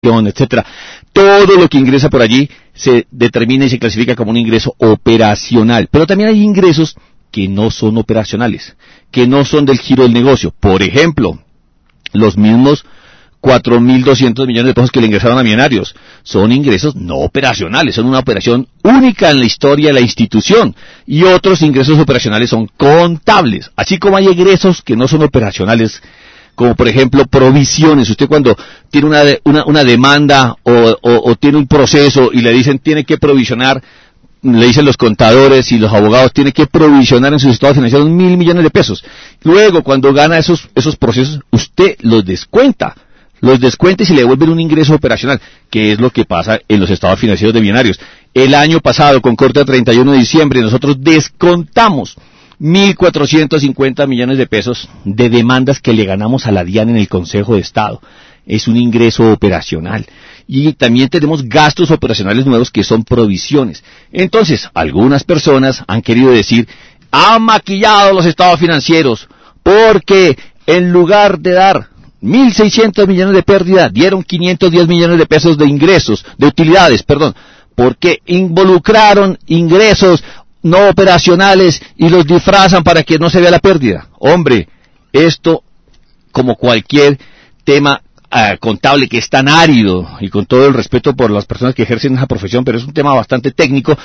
etcétera. Todo lo que ingresa por allí se determina y se clasifica como un ingreso operacional. Pero también hay ingresos que no son operacionales, que no son del giro del negocio. Por ejemplo, los mismos 4.200 millones de pesos que le ingresaron a millonarios. Son ingresos no operacionales, son una operación única en la historia de la institución. Y otros ingresos operacionales son contables. Así como hay ingresos que no son operacionales, como por ejemplo provisiones. Usted cuando tiene una, una, una demanda o, o, tiene un proceso y le dicen tiene que provisionar, le dicen los contadores y los abogados, tiene que provisionar en sus estados financieros mil millones de pesos. Luego, cuando gana esos, esos procesos, usted los descuenta. Los descuenta y se le devuelven un ingreso operacional, que es lo que pasa en los estados financieros de millonarios. El año pasado, con corte a 31 de diciembre, nosotros descontamos 1.450 millones de pesos de demandas que le ganamos a la DIAN en el Consejo de Estado. Es un ingreso operacional. Y también tenemos gastos operacionales nuevos que son provisiones. Entonces, algunas personas han querido decir, han maquillado los estados financieros porque en lugar de dar 1.600 millones de pérdida, dieron 510 millones de pesos de ingresos, de utilidades, perdón, porque involucraron ingresos no operacionales y los disfrazan para que no se vea la pérdida. Hombre, esto, como cualquier tema eh, contable que es tan árido, y con todo el respeto por las personas que ejercen esa profesión, pero es un tema bastante técnico,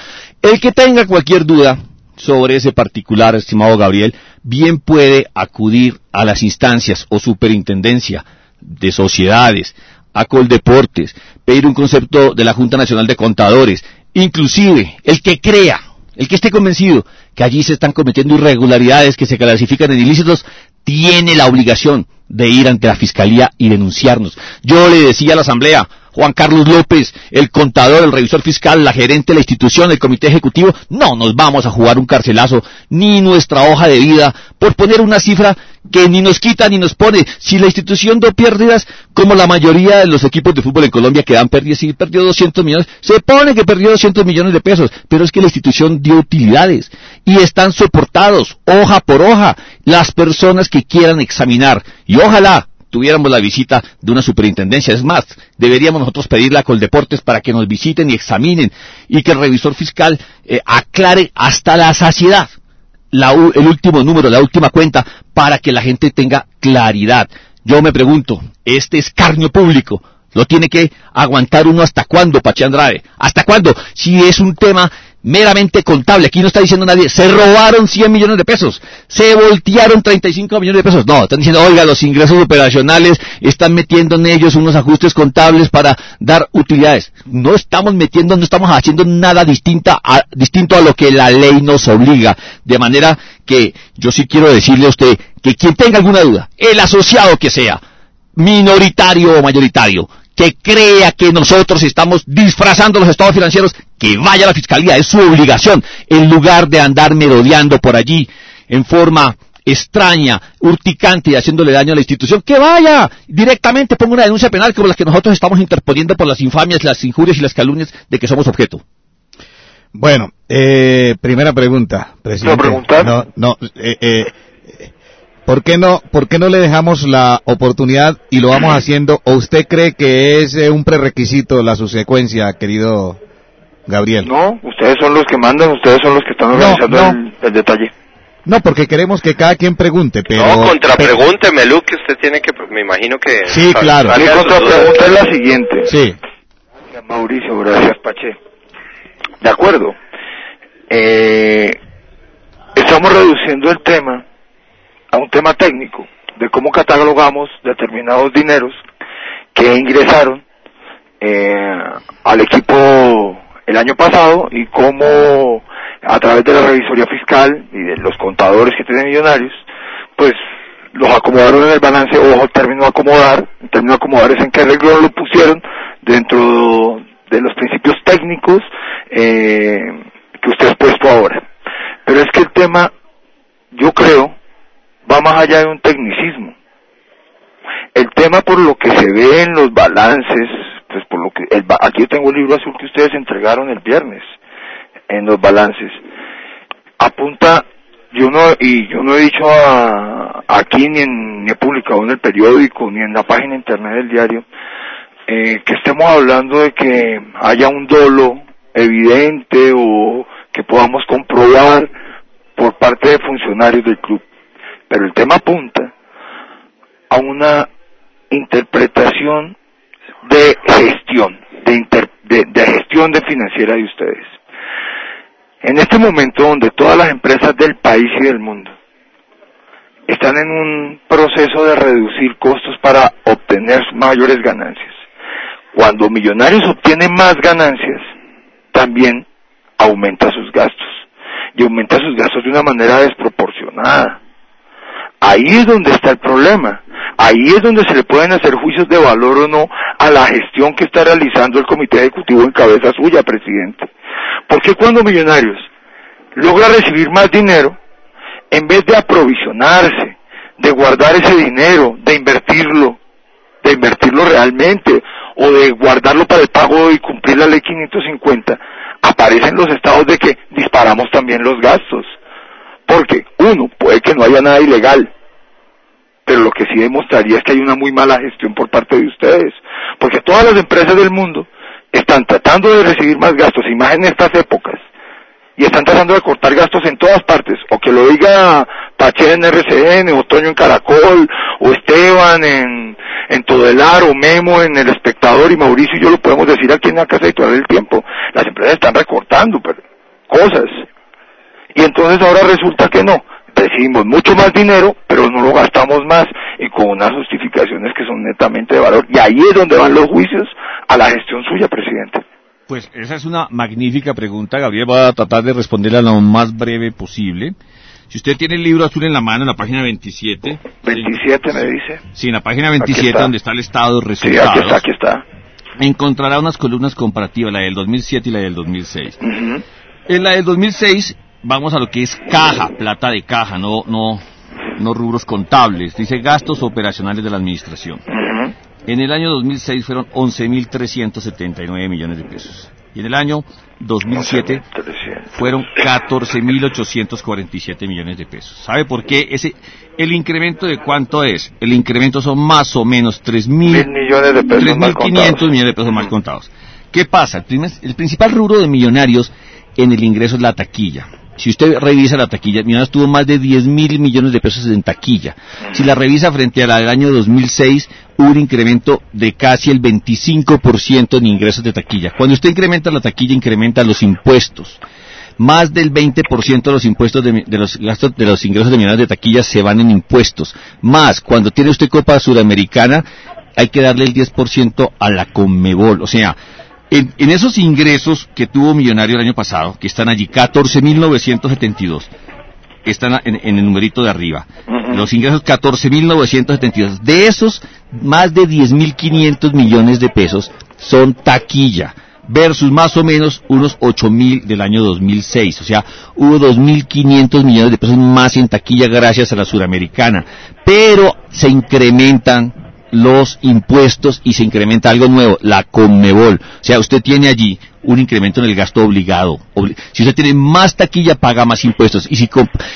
el que tenga cualquier duda sobre ese particular, estimado Gabriel, bien puede acudir a las instancias o superintendencia de sociedades, a Coldeportes, pedir un concepto de la Junta Nacional de Contadores, inclusive el que crea el que esté convencido que allí se están cometiendo irregularidades que se clasifican en ilícitos, tiene la obligación de ir ante la Fiscalía y denunciarnos. Yo le decía a la Asamblea, Juan Carlos López, el contador, el revisor fiscal, la gerente de la institución, el comité ejecutivo, no nos vamos a jugar un carcelazo, ni nuestra hoja de vida, por poner una cifra que ni nos quita ni nos pone. Si la institución da pérdidas, como la mayoría de los equipos de fútbol en Colombia que dan pérdidas, si perdió 200 millones, se pone que perdió 200 millones de pesos, pero es que la institución dio utilidades y están soportados, hoja por hoja, las personas que quieran examinar. Y ojalá tuviéramos la visita de una superintendencia. Es más, deberíamos nosotros pedirle a Coldeportes para que nos visiten y examinen y que el revisor fiscal eh, aclare hasta la saciedad el último número, la última cuenta, para que la gente tenga claridad. Yo me pregunto, este escarnio público, ¿lo tiene que aguantar uno hasta cuándo, Pachi Andrade? ¿Hasta cuándo? Si es un tema meramente contable. Aquí no está diciendo nadie, se robaron 100 millones de pesos, se voltearon 35 millones de pesos. No, están diciendo, oiga, los ingresos operacionales están metiendo en ellos unos ajustes contables para dar utilidades. No estamos metiendo, no estamos haciendo nada distinta a, distinto a lo que la ley nos obliga. De manera que yo sí quiero decirle a usted que quien tenga alguna duda, el asociado que sea, minoritario o mayoritario, que crea que nosotros estamos disfrazando los estados financieros, que vaya a la fiscalía, es su obligación, en lugar de andar merodeando por allí en forma extraña, urticante y haciéndole daño a la institución, que vaya directamente, ponga una denuncia penal como la que nosotros estamos interponiendo por las infamias, las injurias y las calumnias de que somos objeto. Bueno, eh, primera pregunta, presidente. preguntar? No, no, eh, eh, ¿Por qué no, por qué no le dejamos la oportunidad y lo vamos haciendo? ¿O usted cree que es eh, un prerequisito la subsecuencia, querido Gabriel? No, ustedes son los que mandan, ustedes son los que están organizando El, detalle. No, porque queremos que cada quien pregunte, pero... No, contrapregúnteme, Luke, que usted tiene que, me imagino que... Sí, claro. Mi contrapregunta es la siguiente. Sí. Gracias, Mauricio, gracias, Pache. De acuerdo. Eh, estamos reduciendo el tema a un tema técnico de cómo catalogamos determinados dineros que ingresaron eh, al equipo el año pasado y cómo a través de la revisoría fiscal y de los contadores que tienen millonarios, pues los acomodaron en el balance, ojo, término de acomodar, el término acomodar es en qué arreglo lo pusieron dentro de los principios técnicos eh, que usted ha puesto ahora. Pero es que el tema, yo creo, va más allá de un tecnicismo. El tema por lo que se ve en los balances, pues por lo que el, aquí yo tengo el libro azul que ustedes entregaron el viernes en los balances. Apunta, yo no y yo no he dicho aquí ni, en, ni he publicado en el periódico ni en la página internet del diario eh, que estemos hablando de que haya un dolo evidente o que podamos comprobar por parte de funcionarios del club. Pero el tema apunta a una interpretación de gestión, de, de gestión de financiera de ustedes. En este momento donde todas las empresas del país y del mundo están en un proceso de reducir costos para obtener mayores ganancias. Cuando Millonarios obtiene más ganancias, también aumenta sus gastos. Y aumenta sus gastos de una manera desproporcionada. Ahí es donde está el problema. Ahí es donde se le pueden hacer juicios de valor o no a la gestión que está realizando el Comité Ejecutivo en cabeza suya, presidente. Porque cuando Millonarios logra recibir más dinero, en vez de aprovisionarse, de guardar ese dinero, de invertirlo, de invertirlo realmente, o de guardarlo para el pago y cumplir la ley 550, aparecen los estados de que disparamos también los gastos. Porque, uno, puede que no haya nada ilegal, pero lo que sí demostraría es que hay una muy mala gestión por parte de ustedes. Porque todas las empresas del mundo están tratando de recibir más gastos, y más en estas épocas, y están tratando de cortar gastos en todas partes, o que lo diga Pache en RCN, o Toño en Caracol, o Esteban en, en Todelar, o Memo en El Espectador, y Mauricio y yo lo podemos decir aquí en la Casa Editorial del Tiempo. Las empresas están recortando cosas. Y entonces ahora resulta que no. Recibimos mucho más dinero, pero no lo gastamos más, y con unas justificaciones que son netamente de valor. Y ahí es donde van los juicios a la gestión suya, presidente. Pues esa es una magnífica pregunta, Gabriel. Voy a tratar de responderla lo más breve posible. Si usted tiene el libro azul en la mano, en la página 27. 27 me dice. Sí, en la página 27, donde está el estado de resultados. Sí, aquí está, aquí está. Encontrará unas columnas comparativas, la del 2007 y la del 2006. En la del 2006, vamos a lo que es caja, plata de caja, no, no, no rubros contables. Dice gastos operacionales de la administración. En el año 2006 fueron 11.379 millones de pesos. Y en el año 2007 fueron 14.847 millones de pesos. ¿Sabe por qué? Ese, el incremento de cuánto es? El incremento son más o menos 3.000 millones de pesos 3.500 millones de pesos más contados. ¿Qué pasa? El, el principal rubro de millonarios en el ingreso es la taquilla. Si usted revisa la taquilla, Millonarios tuvo más de 10 mil millones de pesos en taquilla. Si la revisa frente a la del año 2006, hubo un incremento de casi el 25% en ingresos de taquilla. Cuando usted incrementa la taquilla, incrementa los impuestos. Más del 20% de los impuestos de, los gastos de los ingresos de de taquilla se van en impuestos. Más, cuando tiene usted Copa Sudamericana, hay que darle el 10% a la Conmebol. O sea, en, esos ingresos que tuvo Millonario el año pasado, que están allí, 14.972, están en, en, el numerito de arriba. Los ingresos 14.972. De esos, más de 10.500 millones de pesos son taquilla versus más o menos unos 8.000 del año 2006. O sea, hubo 2.500 millones de pesos más en taquilla gracias a la suramericana. Pero se incrementan los impuestos y se incrementa algo nuevo, la Conmebol. O sea, usted tiene allí un incremento en el gasto obligado. si usted tiene más taquilla, paga más impuestos. Y si,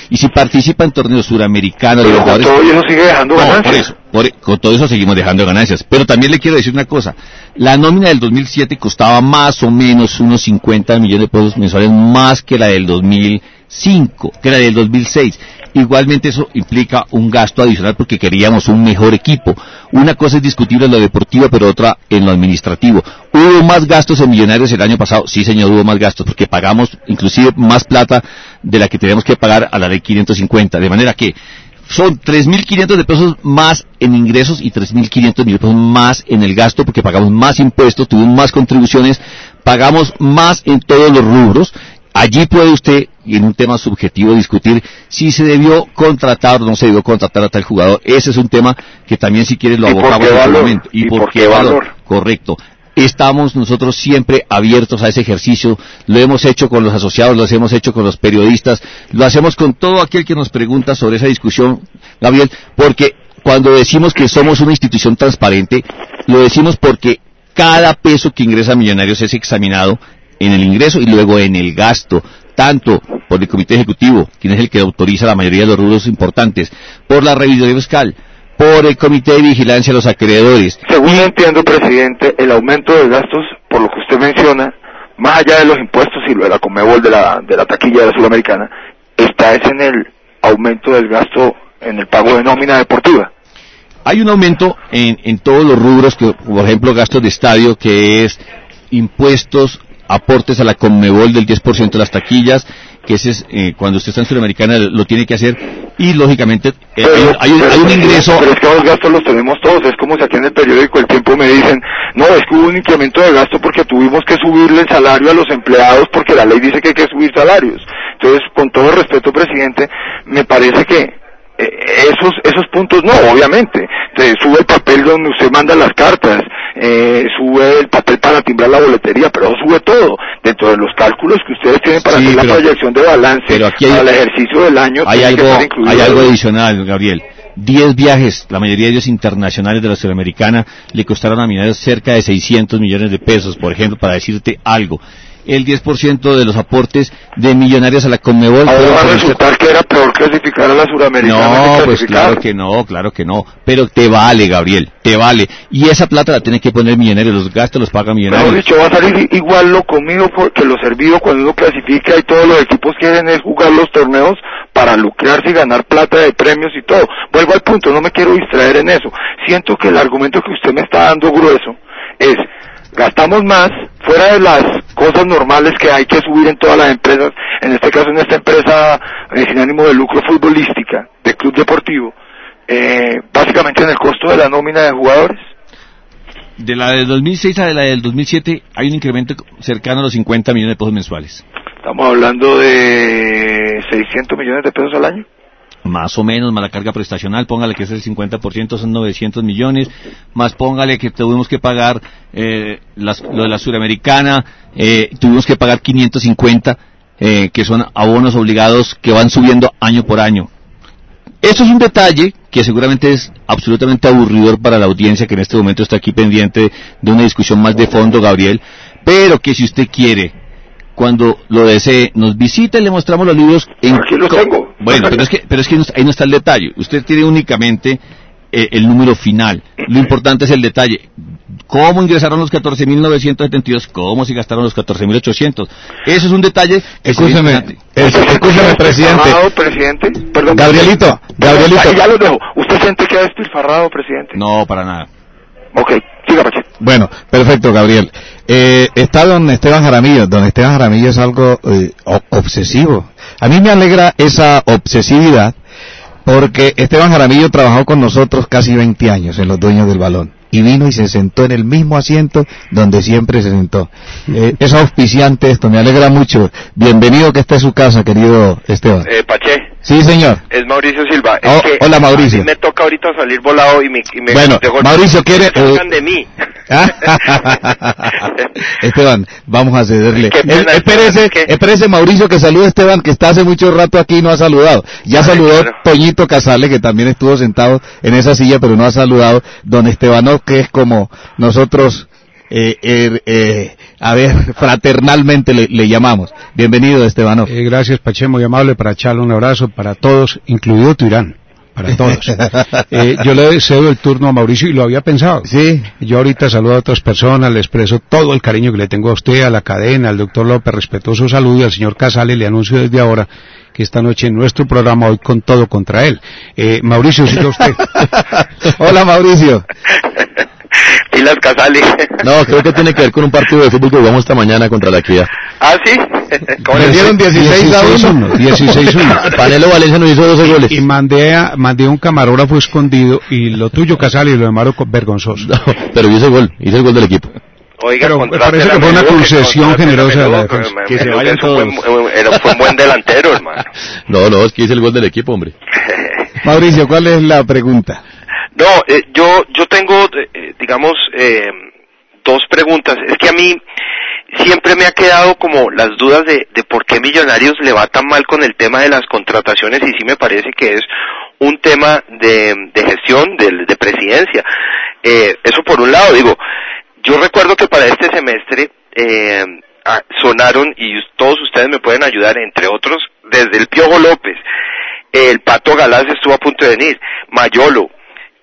y si participa en torneos suramericanos, Pero con todo eso sigue dejando ganancias. Por eso, con todo eso seguimos dejando ganancias. Pero también le quiero decir una cosa. La nómina del 2007 costaba más o menos unos 50 millones de pesos mensuales más que la del 2005, que la del 2006. Igualmente eso implica un gasto adicional porque queríamos un mejor equipo. Una cosa es discutible en lo deportivo, pero otra en lo administrativo. ¿Hubo más gastos en millonarios el año pasado? Sí, señor, hubo más gastos porque pagamos inclusive más plata de la que tenemos que pagar a la ley 550. De manera que son 3.500 de pesos más en ingresos y 3.500 de pesos más en el gasto porque pagamos más impuestos, tuvimos más contribuciones, pagamos más en todos los rubros Allí puede usted, y en un tema subjetivo, discutir si se debió contratar o no se debió contratar a tal jugador. Ese es un tema que también si quieres lo abordamos en algún momento. ¿Y, por, qué valor? Correcto. Estamos nosotros siempre abiertos a ese ejercicio, lo hemos hecho con los asociados, lo hemos hecho con los periodistas, lo hacemos con todo aquel que nos pregunta sobre esa discusión, Gabriel, porque cuando decimos que somos una institución transparente, lo decimos porque cada peso que ingresa a Millonarios es examinado en el ingreso y luego en el gasto, tanto por el Comité Ejecutivo, quien es el que autoriza la mayoría de los rubros importantes, por la revisión fiscal, por el Comité de Vigilancia de los Acreedores según entiendo, presidente, el aumento de gastos, por lo que usted menciona, más allá de los impuestos y lo de la Comebol de la, de la taquilla de la Sudamericana, está es en el aumento del gasto en el pago de nómina deportiva. Hay un aumento en, en todos los rubros, que, por ejemplo, gastos de estadio, que es impuestos, aportes a la Conmebol del 10% de las taquillas, que ese es, eh, cuando usted está en Sudamericana lo tiene que hacer, y lógicamente eh, hay, un- hay un- hay un ingreso, Pero es que los gastos los tenemos todos. Es como si aquí en el periódico El Tiempo me dicen, no, es que hubo un incremento de gasto porque tuvimos que subirle el salario a los empleados porque la ley dice que hay que subir salarios. Entonces, con todo respeto, presidente, me parece que esos esos puntos no, obviamente. Entonces, sube el papel donde usted manda las cartas, eh, sube el papel para timbrar la boletería, pero eso sube todo. Dentro de los cálculos que ustedes tienen para Sí, hacer la proyección de balance pero aquí hay- para el ejercicio del año, hay algo, hay algo adicional, Gabriel. 10 viajes, la mayoría de ellos internacionales de la Sudamericana, le costaron a Millonarios cerca de 600 millones de pesos, por ejemplo, para decirte algo. El 10% de los aportes de Millonarios a la Conmebol Ahora va a el- resultar que era peor clasificar a la suramericana No, pues claro que no, claro que no. Pero te vale, Gabriel, te vale. Y esa plata la tiene que poner Millonarios, los gastos los paga Mejor Millonarios. dicho, va a salir igual lo comido que lo servido cuando uno clasifica y todos los equipos quieren es jugar los torneos para lucrarse y ganar plata de premios y todo. Vuelvo al punto, no me quiero distraer en eso. Siento que el argumento que usted me está dando grueso es gastamos más fuera de las cosas normales que hay que subir en todas las empresas, en este caso en esta empresa eh, sin ánimo de lucro futbolística, de club deportivo, eh, básicamente en el costo de la nómina de jugadores. De la del 2006 a la del 2007 hay un incremento cercano a los 50 millones de pesos mensuales. Estamos hablando de 600 millones de pesos al año. Más o menos, más la carga prestacional, póngale que es el 50%, son 900 millones, más póngale que tuvimos que pagar eh, las- lo de la Suramericana, eh, tuvimos que pagar 550, eh, que son abonos obligados que van subiendo año por año. Esto es un detalle que seguramente es absolutamente aburridor para la audiencia que en este momento está aquí pendiente de una discusión más de fondo, Gabriel, pero que si usted quiere, cuando lo desee, nos visita y le mostramos los libros en... Aquí los tengo. Bueno, pero es que, pero es que no- ahí no está el detalle. Usted tiene únicamente eh, el número final. Lo importante es el detalle. ¿Cómo ingresaron los 14.972? ¿Cómo se gastaron los 14.800? Eso es un detalle Escúcheme, escúcheme, presidente. ¿Despilfarrado, presidente? Perdón. Gabrielito, Gabrielito. Ahí Ya lo dejo. ¿Usted siente que ha despilfarrado, presidente? No, para nada. Ok, siga, Pache. Bueno, perfecto, Gabriel. Eh, está don Esteban Jaramillo. Don Esteban Jaramillo es algo eh, obsesivo. A mí me alegra esa obsesividad porque Esteban Jaramillo trabajó con nosotros casi 20 años en Los Dueños del Balón y vino y se sentó en el mismo asiento donde siempre se sentó. Eh, es auspiciante esto, me alegra mucho. Bienvenido que esté en su casa, querido Esteban. Eh, Pache, Sí, señor. es Mauricio Silva. Es Oh, que hola, Mauricio. a mí me toca ahorita salir volado y me, y me Bueno, de golpe Mauricio, ¿quiere- salgan de mí. Esteban, vamos a cederle. Pena, Eh, espérese, espérese Mauricio que salude a Esteban que está hace mucho rato aquí y no ha saludado. Ya Ay, saludó claro. Toñito Casale que también estuvo sentado en esa silla pero no ha saludado. Don Estebanov que es como nosotros, eh, eh, eh, a ver, fraternalmente le, le llamamos. Bienvenido Estebanov. Eh, gracias, Pache, muy amable para echarle un abrazo para todos, incluido Turán, para todos. Eh, yo le cedo el turno a Mauricio y lo había pensado. Sí. Yo ahorita saludo a otras personas, le expreso todo el cariño que le tengo a usted, a la cadena, al doctor López, respetuoso saludo y al señor Casale le anuncio desde ahora que esta noche en nuestro programa hoy con todo contra él. Eh, Mauricio, siga usted. Hola Mauricio. Pilas Casali. No, creo que tiene que ver con un partido de fútbol que jugamos esta mañana contra la equidad. ah, sí. ¿Cómo le- Perdieron 16 a 1. 16-1. Panelo Valencia nos hizo 12 goles. Y mandé a, mandé un camarógrafo escondido y lo tuyo Casale y lo de Maro vergonzoso. No, pero hice el gol, hice el gol del equipo. Oiga, Pero parece a que fue una concesión a generosa de la Que se vayan es un buen- todos. fue un buen delantero, hermano. No, no, es que hice el gol del equipo, hombre. Mauricio, ¿cuál es la pregunta? No, eh, yo, yo tengo, eh, digamos, eh, dos preguntas. Es que a mí siempre me ha quedado como las dudas de, de por qué Millonarios le va tan mal con el tema de las contrataciones y sí me parece que es un tema de, de gestión, de, de presidencia. Eh, eso por un lado, digo, yo recuerdo que para este semestre eh, sonaron, y todos ustedes me pueden ayudar, entre otros, desde el Piojo López, el Pato Galás estuvo a punto de venir, Mayolo,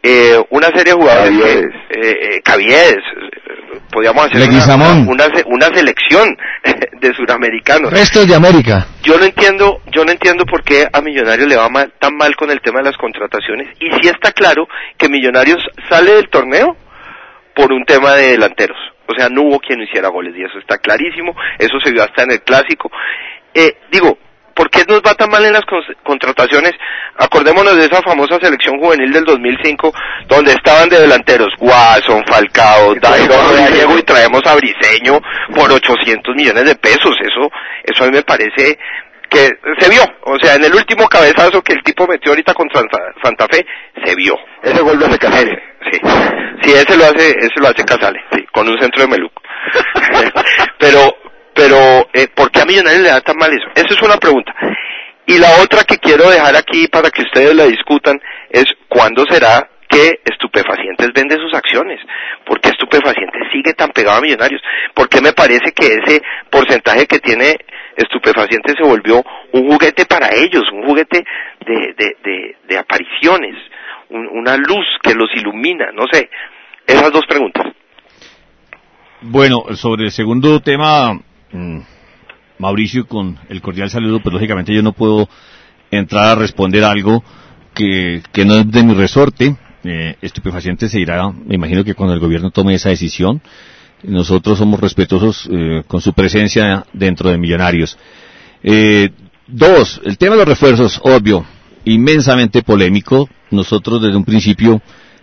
eh, una serie de jugadores Caviedes. eh, eh, Caviedes, eh, podríamos hacer una, una, una selección de suramericanos. Restos de América. Yo no entiendo, yo no entiendo por qué a Millonarios le va mal- tan mal con el tema de las contrataciones y si está claro que Millonarios sale del torneo por un tema de delanteros. O sea, no hubo quien hiciera goles y eso está clarísimo, eso se vio hasta en el clásico. Eh, digo, ¿por qué nos va tan mal en las contrataciones? Acordémonos de esa famosa selección juvenil del 2005 donde estaban de delanteros Guasón, Falcao, Dairo, Gallego y traemos a Briseño por 800 millones de pesos. Eso, eso a mí me parece que se vio. O sea, en el último cabezazo que el tipo metió ahorita contra Santa- Santa Fe, se vio. Ese gol lo hace Casale. Sí, sí, ese lo hace, ese lo hace Casale, sí, con un centro de Meluco. pero, pero, eh, ¿por qué a Millonarios le da tan mal eso? Esa es una pregunta. Y la otra que quiero dejar aquí para que ustedes la discutan es ¿cuándo será que Estupefacientes vende sus acciones? ¿Por qué Estupefacientes sigue tan pegado a Millonarios? ¿Por qué me parece que ese porcentaje que tiene Estupefacientes se volvió un juguete para ellos, un juguete de, de, de, apariciones, un- una luz que los ilumina? No sé, esas dos preguntas. Bueno, sobre el segundo tema, mm, Mauricio, con el cordial saludo, pues lógicamente yo no puedo entrar a responder algo que, que no es de mi resorte. Eh, estupefaciente se irá, me imagino que cuando el gobierno tome esa decisión, nosotros somos respetuosos eh, con su presencia dentro de Millonarios. Eh, dos, el tema de los refuerzos, obvio, inmensamente polémico. Nosotros desde un principio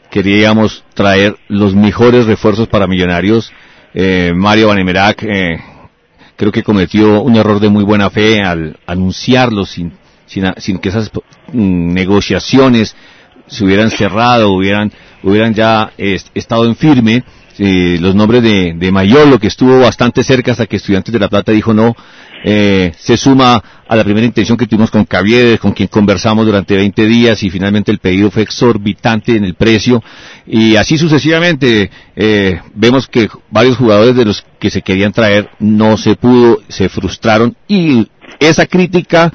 queríamos traer los mejores refuerzos para Millonarios. Eh, Mario Vanemerac eh, creo que cometió un error de muy buena fe al anunciarlo sin, sin, sin que esas mm, negociaciones se hubieran cerrado, hubieran, hubieran ya estado en firme. Eh, los nombres de, de Mayolo, que estuvo bastante cerca hasta que Estudiantes de La Plata dijo no, eh, se suma a la primera intención que tuvimos con Caviedes, con quien conversamos durante 20 días y finalmente el pedido fue exorbitante en el precio. Y así sucesivamente eh, vemos que varios jugadores de los que se querían traer no se pudo, se frustraron y esa crítica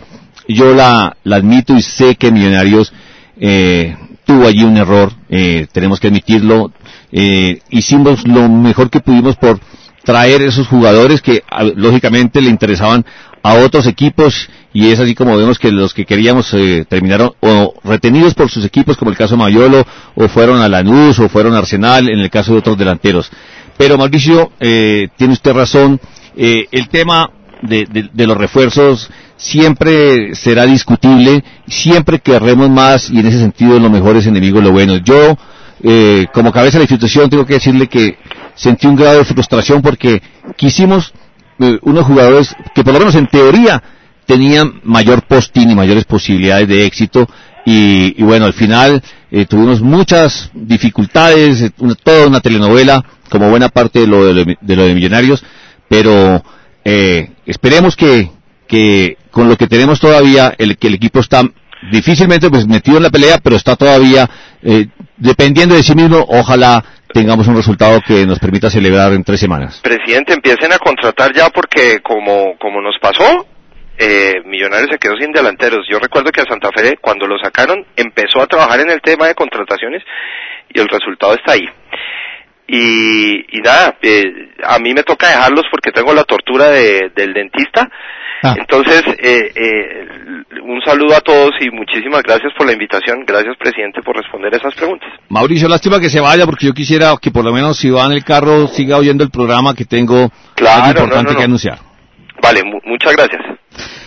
yo la, admito y sé que Millonarios eh, tuvo allí un error, eh, tenemos que admitirlo, eh, hicimos lo mejor que pudimos por traer esos jugadores que lógicamente le interesaban a otros equipos y es así como vemos que los que queríamos eh, terminaron o retenidos por sus equipos como el caso de Mayolo o fueron a Lanús o fueron a Arsenal en el caso de otros delanteros. Pero Mauricio, eh, tiene usted razón, eh, el tema de, de, de, los refuerzos siempre será discutible, siempre querremos más y en ese sentido lo mejor es enemigo de lo bueno. Yo, eh, como cabeza de la institución, tengo que decirle que sentí un grado de frustración porque quisimos eh, unos jugadores que por lo menos en teoría tenían mayor postín y mayores posibilidades de éxito y, y bueno, al final eh, tuvimos muchas dificultades, una, toda una telenovela como buena parte de lo de, de, lo de Millonarios, pero eh, esperemos que, que con lo que tenemos todavía, el que el equipo está difícilmente pues metido en la pelea, pero está todavía eh, dependiendo de sí mismo, ojalá tengamos un resultado que nos permita celebrar en tres semanas. Presidente, empiecen a contratar ya porque como, como nos pasó, eh, Millonarios se quedó sin delanteros. Yo recuerdo que a Santa Fe, cuando lo sacaron, empezó a trabajar en el tema de contrataciones y el resultado está ahí. Y, y nada, eh, a mí me toca dejarlos porque tengo la tortura de, del dentista. Ah. Entonces, eh, eh, un saludo a todos y muchísimas gracias por la invitación. Gracias, presidente, por responder esas preguntas. Mauricio, lástima que se vaya porque yo quisiera que por lo menos si va en el carro siga oyendo el programa que tengo claro, algo importante no, no, no. que anunciar. Vale, mu muchas gracias.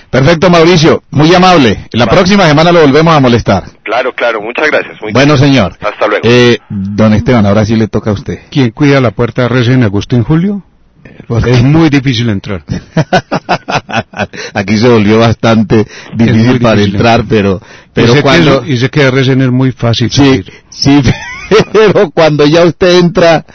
Perfecto, Mauricio. Muy amable. La vale. próxima semana lo volvemos a molestar. Claro, claro. Muchas gracias. Muy bueno, bien. señor. Hasta luego. Eh, don Esteban, ahora sí le toca a usted. ¿Quién cuida la puerta de Resen Agustín Julio? Es muy difícil entrar. Aquí se volvió bastante difícil para entrar, pero, pero y cuando... Que, y sé que Resen es muy fácil. Sí, salir. sí, pero cuando ya usted entra,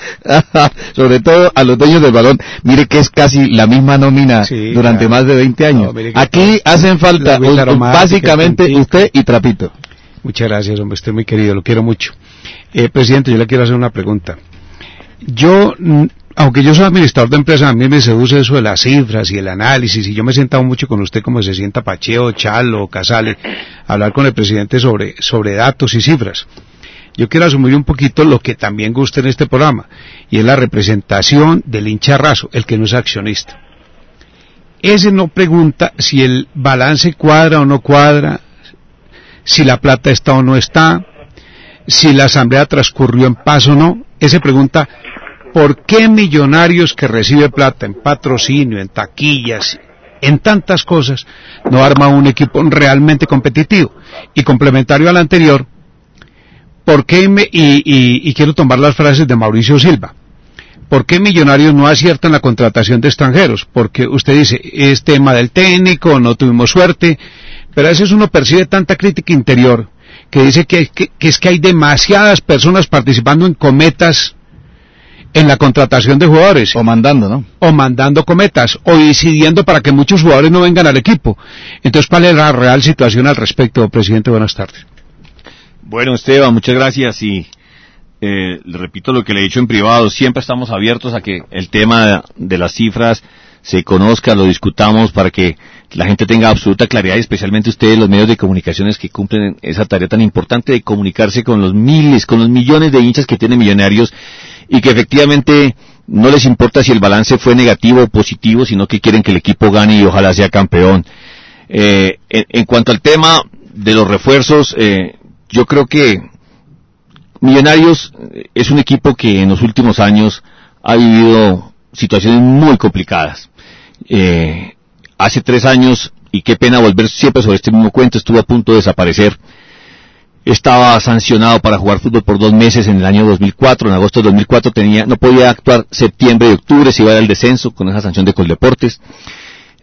sobre todo a los dueños del balón, mire que es casi la misma nómina sí, durante claro. más de 20 años. No, Aquí hacen falta básicamente usted y Trapito. Muchas gracias, hombre, estoy muy querido, lo quiero mucho. Eh, presidente, yo le quiero hacer una pregunta. Yo, aunque yo soy administrador de empresa, a mí me seduce eso de las cifras y el análisis, y yo me he sentado mucho con usted como se sienta Pacheo, Chalo, Casale, hablar con el presidente sobre, sobre datos y cifras. Yo quiero asumir un poquito lo que también gusta en este programa, y es la representación del hincha raso, el que no es accionista. Ese no pregunta si el balance cuadra o no cuadra, si la plata está o no está, si la asamblea transcurrió en paz o no. Ese pregunta, ¿por qué millonarios que recibe plata en patrocinio, en taquillas, en tantas cosas, no arma un equipo realmente competitivo? Y complementario al anterior, ¿por qué me, y, y quiero tomar las frases de Mauricio Silva? ¿Por qué Millonarios no acierta en la contratación de extranjeros? Porque usted dice, es tema del técnico, no tuvimos suerte, pero a veces uno percibe tanta crítica interior que dice que, es que hay demasiadas personas participando en cometas en la contratación de jugadores. O mandando, ¿no? O mandando cometas, o decidiendo para que muchos jugadores no vengan al equipo. Entonces, ¿cuál es la real situación al respecto, presidente? Buenas tardes. Bueno, Esteban, muchas gracias y eh, le repito lo que le he dicho en privado, siempre estamos abiertos a que el tema de las cifras se conozca, lo discutamos para que la gente tenga absoluta claridad, especialmente ustedes, los medios de comunicaciones que cumplen esa tarea tan importante de comunicarse con los miles, con los millones de hinchas que tienen millonarios y que efectivamente no les importa si el balance fue negativo o positivo, sino que quieren que el equipo gane y ojalá sea campeón. Eh, en, cuanto al tema de los refuerzos, eh, yo creo que Millonarios es un equipo que en los últimos años ha vivido situaciones muy complicadas. Eh, hace tres años, y qué pena volver siempre sobre este mismo cuento, estuvo a punto de desaparecer. Estaba sancionado para jugar fútbol por dos meses en el año 2004. En agosto de 2004 tenía, no podía actuar septiembre y octubre, se iba al descenso con esa sanción de Coldeportes.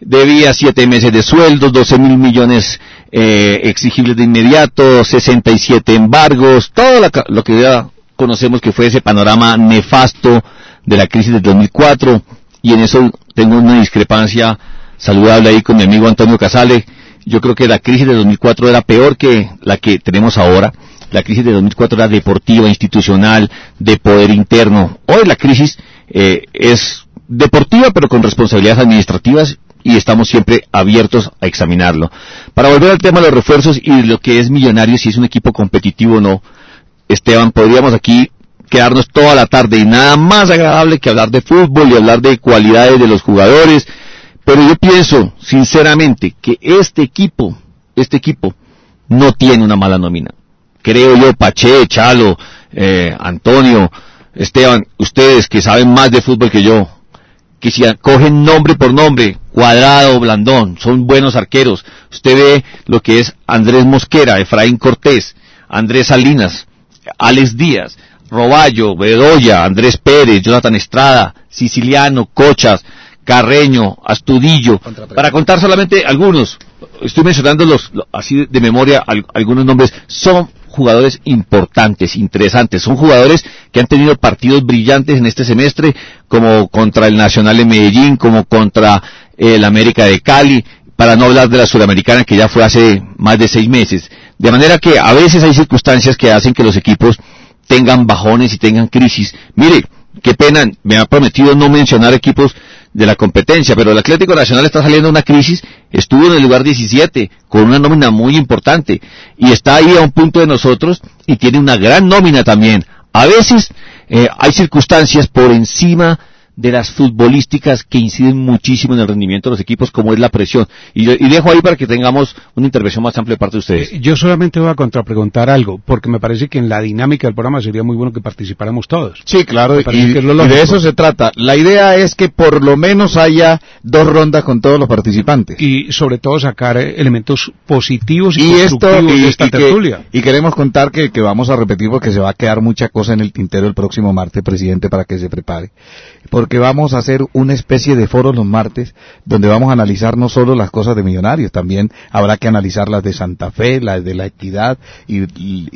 Debía siete meses de sueldos, 12 mil millones eh, exigibles de inmediato, 67 embargos, todo lo que ya conocemos que fue ese panorama nefasto de la crisis del 2004 y en eso tengo una discrepancia saludable ahí con mi amigo Antonio Casale. Yo creo que la crisis de 2004 era peor que la que tenemos ahora. La crisis de 2004 era deportiva, institucional, de poder interno. Hoy la crisis eh, es deportiva pero con responsabilidades administrativas y estamos siempre abiertos a examinarlo. Para volver al tema de los refuerzos y lo que es millonario, si es un equipo competitivo o no, Esteban, podríamos aquí quedarnos toda la tarde y nada más agradable que hablar de fútbol y hablar de cualidades de los jugadores, pero yo pienso sinceramente que este equipo, este equipo, no tiene una mala nómina. Creo yo, Pache, Chalo, eh, Antonio, Esteban, ustedes que saben más de fútbol que yo, que si cogen nombre por nombre, Cuadrado, Blandón, son buenos arqueros. Usted ve lo que es Andrés Mosquera, Efraín Cortés, Andrés Salinas, Alex Díaz, Roballo, Bedoya, Andrés Pérez, Jonathan Estrada, Siciliano, Cochas, Carreño, Astudillo, para contar solamente algunos, estoy mencionando los, así de memoria algunos nombres, son jugadores importantes, interesantes. Son jugadores que han tenido partidos brillantes en este semestre, como contra el Nacional de Medellín, como contra el América de Cali, para no hablar de la Sudamericana que ya fue hace más de seis meses. De manera que a veces hay circunstancias que hacen que los equipos tengan bajones y tengan crisis. Mire, qué pena, me ha prometido no mencionar equipos de la competencia, pero el Atlético Nacional está saliendo de una crisis, estuvo en el lugar 17 con una nómina muy importante y está ahí a un punto de nosotros y tiene una gran nómina también. A veces eh, hay circunstancias por encima de las futbolísticas que inciden muchísimo en el rendimiento de los equipos, como es la presión. Y, dejo ahí para que tengamos una intervención más amplia de parte de ustedes. Eh, yo solamente voy a contrapreguntar algo, porque me parece que en la dinámica del programa sería muy bueno que participáramos todos. Sí, claro, y, de eso se trata. La idea es que por lo menos haya dos rondas con todos los participantes. Y sobre todo sacar eh, elementos positivos y, constructivos de esta tertulia. y queremos contar que, que vamos a repetir porque se va a quedar mucha cosa en el tintero el próximo martes, presidente, para que se prepare porque vamos a hacer una especie de foro los martes donde vamos a analizar no solo las cosas de millonarios, también habrá que analizar las de Santa Fe, las de la equidad y,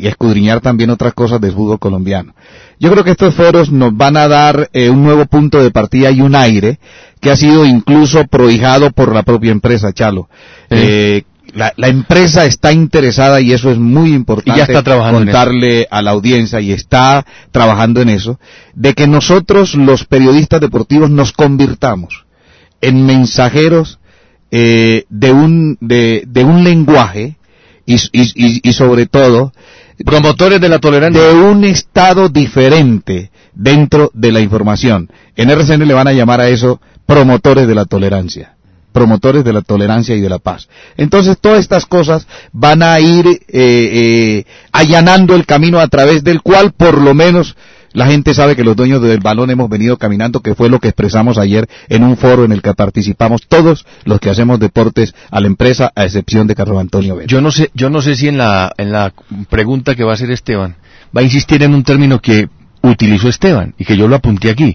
escudriñar también otras cosas del fútbol colombiano. Yo creo que estos foros nos van a dar eh, un nuevo punto de partida y un aire que ha sido incluso prohijado por la propia empresa, Chalo. Eh, la, empresa está interesada y eso es muy importante está contarle a la audiencia y está trabajando en eso, de que nosotros los periodistas deportivos nos convirtamos en mensajeros eh, de, un, de, un lenguaje y, y, sobre todo Promotores de la tolerancia. De un estado diferente dentro de la información. En RCN le van a llamar a eso promotores de la tolerancia promotores de la tolerancia y de la paz. Entonces todas estas cosas van a ir eh, eh, allanando el camino a través del cual por lo menos la gente sabe que los dueños del balón hemos venido caminando, que fue lo que expresamos ayer en un foro en el que participamos todos los que hacemos deportes a la empresa, a excepción de Carlos Antonio Yo no sé, yo no sé si en la, en la pregunta que va a hacer Esteban va a insistir en un término que utilizó Esteban y que yo lo apunté aquí.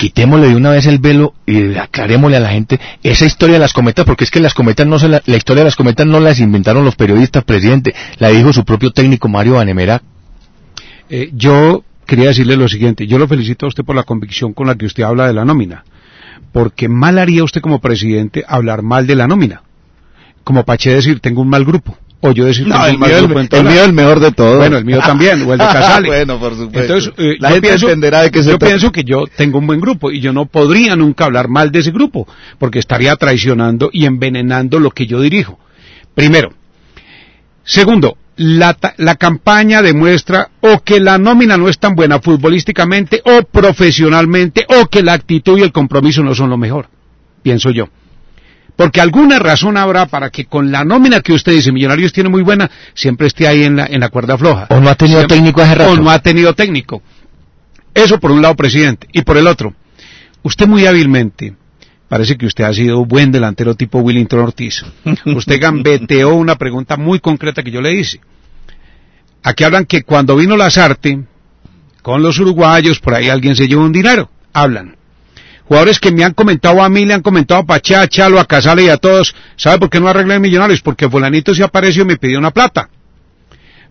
Quitémosle de una vez el velo y aclarémosle a la gente esa historia de las cometas, porque es que las cometas no se la, la historia de las cometas no las inventaron los periodistas, presidente, la dijo su propio técnico Mario Banemera. Eh, yo quería decirle lo siguiente. Yo lo felicito a usted por la convicción con la que usted habla de la nómina. Porque mal haría usted como presidente hablar mal de la nómina. Como Pache decir, tengo un mal grupo. O yo decir, no, el, mío, el, el mío es el mejor de todos. Bueno, el mío también, o el de Casale. bueno, por supuesto. Entonces, eh, la gente pienso, entenderá de qué se Yo pienso que yo tengo un buen grupo y yo no podría nunca hablar mal de ese grupo, porque estaría traicionando y envenenando lo que yo dirijo. Primero. Segundo, la, la, campaña demuestra o que la nómina no es tan buena futbolísticamente o profesionalmente o que la actitud y el compromiso no son lo mejor, pienso yo. Porque alguna razón habrá para que con la nómina que usted dice, Millonarios tiene muy buena, siempre esté ahí en la, en la cuerda floja. O no ha tenido siempre, técnico hace rato. O no ha tenido técnico. Eso por un lado, presidente. Y por el otro, usted muy hábilmente, parece que usted ha sido buen delantero tipo Willington Ortiz. Usted gambeteó una pregunta muy concreta que yo le hice. Aquí hablan que cuando vino Lazarte, con los uruguayos, por ahí alguien se llevó un dinero. Hablan. Jugadores que me han comentado a mí, le han comentado a Pachá, a Chalo, a Casale y a todos. ¿Sabe por qué no arreglé millonarios? Porque fulanito se apareció y me pidió una plata.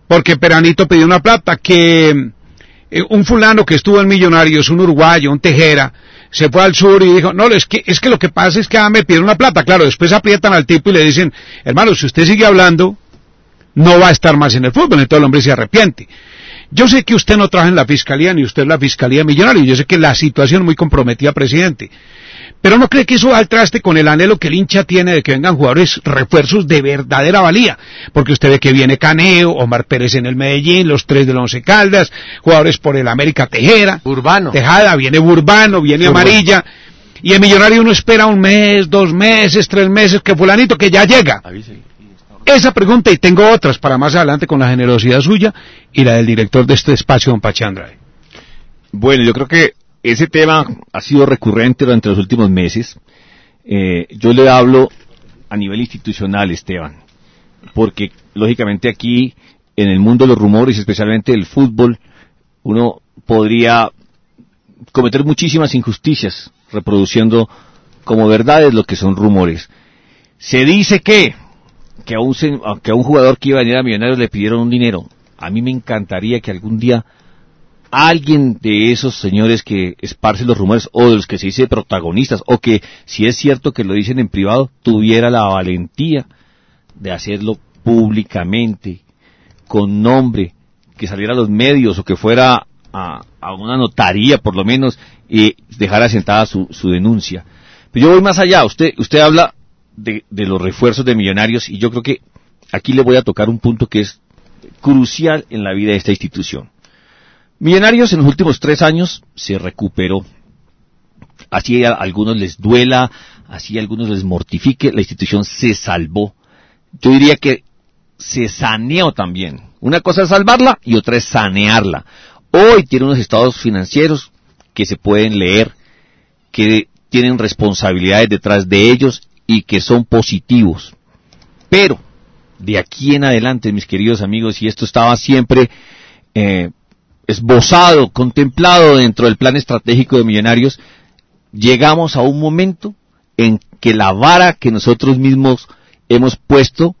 Porque Peranito pidió una plata. Que eh, un fulano que estuvo en Millonarios, un uruguayo, un tejera, se fue al sur y dijo, no, es que, es que lo que pasa es que ah, me pidieron una plata. Claro, después aprietan al tipo y le dicen, hermano, si usted sigue hablando, no va a estar más en el fútbol, entonces el hombre se arrepiente. Yo sé que usted no trabaja en la fiscalía, ni usted en la fiscalía millonaria, yo sé que la situación es muy comprometida, presidente. Pero no cree que eso va al traste con el anhelo que el hincha tiene de que vengan jugadores refuerzos de verdadera valía. Porque usted ve que viene Caneo, Omar Pérez en el Medellín, los tres de la Once Caldas, jugadores por el América Tejera. Urbano. Tejada, viene Burbano, viene Urbano. Amarilla. Y el millonario uno espera un mes, dos meses, tres meses, que fulanito que ya llega. Esa pregunta y tengo otras para más adelante con la generosidad suya y la del director de este espacio, don Pachandrade. Bueno, yo creo que ese tema ha sido recurrente durante los últimos meses. Eh, yo le hablo a nivel institucional, Esteban, porque lógicamente aquí, en el mundo de los rumores, especialmente el fútbol, uno podría cometer muchísimas injusticias reproduciendo como verdades lo que son rumores. Se dice que, que a un, que a un jugador que iba a venir a Millonarios le pidieron un dinero. A mí me encantaría que algún día alguien de esos señores que esparcen los rumores o de los que se dice protagonistas o que si es cierto que lo dicen en privado tuviera la valentía de hacerlo públicamente con nombre que saliera a los medios o que fuera a, una notaría por lo menos y dejara sentada su, su, denuncia pero yo voy más allá usted usted habla de, los refuerzos de millonarios y yo creo que aquí le voy a tocar un punto que es crucial en la vida de esta institución Millonarios en los últimos tres años se recuperó. Así a algunos les duela, así a algunos les mortifique, la institución se salvó. Yo diría que se saneó también. Una cosa es salvarla y otra es sanearla. Hoy tiene unos estados financieros que se pueden leer, que tienen responsabilidades detrás de ellos y que son positivos. Pero, de aquí en adelante, mis queridos amigos, y esto estaba siempre eh, esbozado, contemplado dentro del plan estratégico de Millonarios, llegamos a un momento en que la vara que nosotros mismos hemos puesto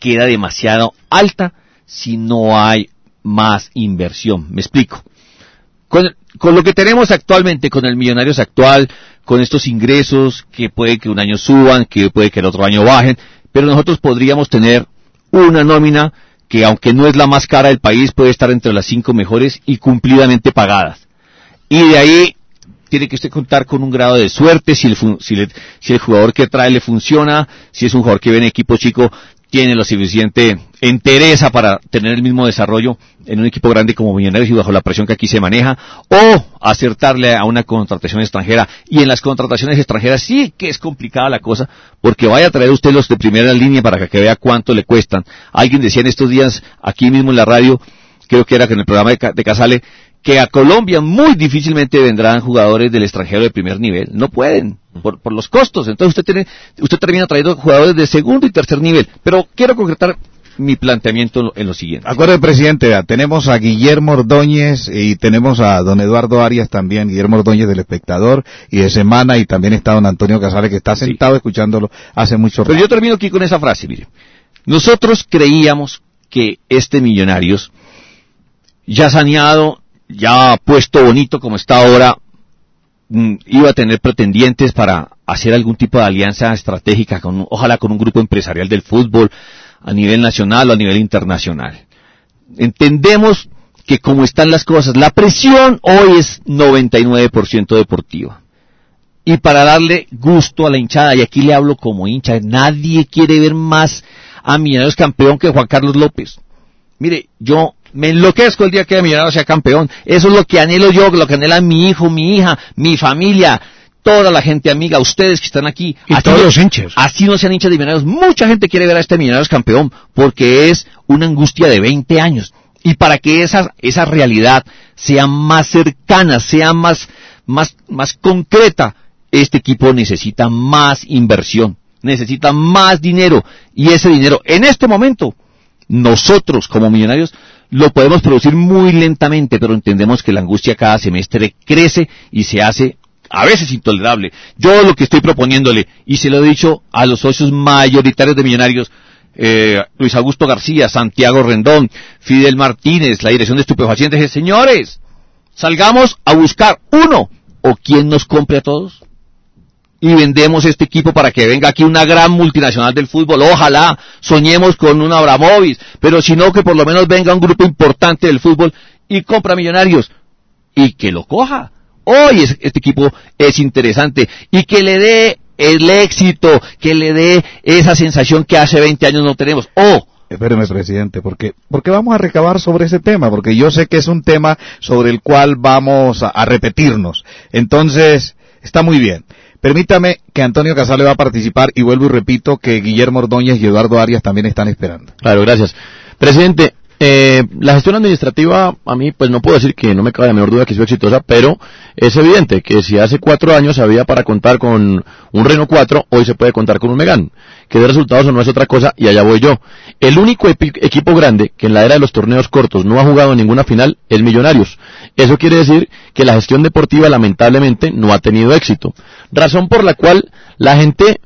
queda demasiado alta si no hay más inversión. Me explico. Con, con, lo que tenemos actualmente, con el Millonarios actual, con estos ingresos que puede que un año suban, que puede que el otro año bajen, pero nosotros podríamos tener una nómina que aunque no es la más cara del país, puede estar entre las cinco mejores y cumplidamente pagadas. Y de ahí tiene que usted contar con un grado de suerte, si el, si, le, si el jugador que trae le funciona, si es un jugador que viene equipo chico, tiene la suficiente entereza para tener el mismo desarrollo en un equipo grande como Millonarios y bajo la presión que aquí se maneja, o acertarle a una contratación extranjera. Y en las contrataciones extranjeras sí que es complicada la cosa, porque vaya a traer usted los de primera línea para que vea cuánto le cuestan. Alguien decía en estos días, aquí mismo en la radio, creo que era que en el programa de, Casale, que a Colombia muy difícilmente vendrán jugadores del extranjero de primer nivel. No pueden, por, por los costos. Entonces usted tiene, usted termina trayendo jugadores de segundo y tercer nivel. Pero quiero concretar mi planteamiento en lo siguiente. Acuerde, presidente, tenemos a Guillermo Ordóñez y tenemos a don Eduardo Arias también, Guillermo Ordóñez del espectador y de Semana y también está don Antonio Casares que está sentado escuchándolo hace mucho rato. Pero yo termino aquí con esa frase, mire. Nosotros creíamos que este Millonarios, ya saneado, ya puesto bonito como está ahora, mm, iba a tener pretendientes para hacer algún tipo de alianza estratégica, con, ojalá con un grupo empresarial del fútbol, a nivel nacional o a nivel internacional. Entendemos que como están las cosas, la presión hoy es 99% deportiva. Y para darle gusto a la hinchada, y aquí le hablo como hincha, nadie quiere ver más a Millonarios campeón que Juan Carlos López. Mire, yo me enloquezco el día que Millonarios sea campeón. Eso es lo que anhelo yo, lo que anhela mi hijo, mi hija, mi familia toda la gente amiga, ustedes que están aquí. Y todos los hinchas. Así no sean hinchas de Millonarios. Mucha gente quiere ver a este Millonarios campeón porque es una angustia de 20 años. Y para que esa, esa realidad sea más cercana, sea más, más, más concreta, este equipo necesita más inversión, necesita más dinero. Y ese dinero, en este momento, nosotros como millonarios, lo podemos producir muy lentamente, pero entendemos que la angustia cada semestre crece y se hace a veces intolerable. Yo lo que estoy proponiéndole, y se lo he dicho a los socios mayoritarios de Millonarios, eh, Luis Augusto García, Santiago Rendón, Fidel Martínez, la dirección de estupefacientes, es, señores, salgamos a buscar uno, o quien nos compre a todos, y vendemos este equipo para que venga aquí una gran multinacional del fútbol. Ojalá soñemos con un Abramovis, pero si no, que por lo menos venga un grupo importante del fútbol y compra millonarios y que lo coja hoy este equipo es interesante y que le dé el éxito, que le dé esa sensación que hace 20 años no tenemos. Oh, Espéreme, presidente, porque, porque vamos a recabar sobre ese tema, porque yo sé que es un tema sobre el cual vamos a, repetirnos. Entonces, está muy bien. Permítame que Antonio Casale va a participar y vuelvo y repito que Guillermo Ordóñez y Eduardo Arias también están esperando. Claro, gracias. Presidente, eh, la gestión administrativa, a mí, pues no puedo decir que no me cabe la menor duda que sea exitosa, pero es evidente que si hace cuatro años había para contar con un Renault 4, hoy se puede contar con un Megan. Que de resultados no es otra cosa y allá voy yo. El único equipo grande que en la era de los torneos cortos no ha jugado ninguna final es Millonarios. Eso quiere decir que la gestión deportiva lamentablemente no ha tenido éxito. Razón por la cual la gente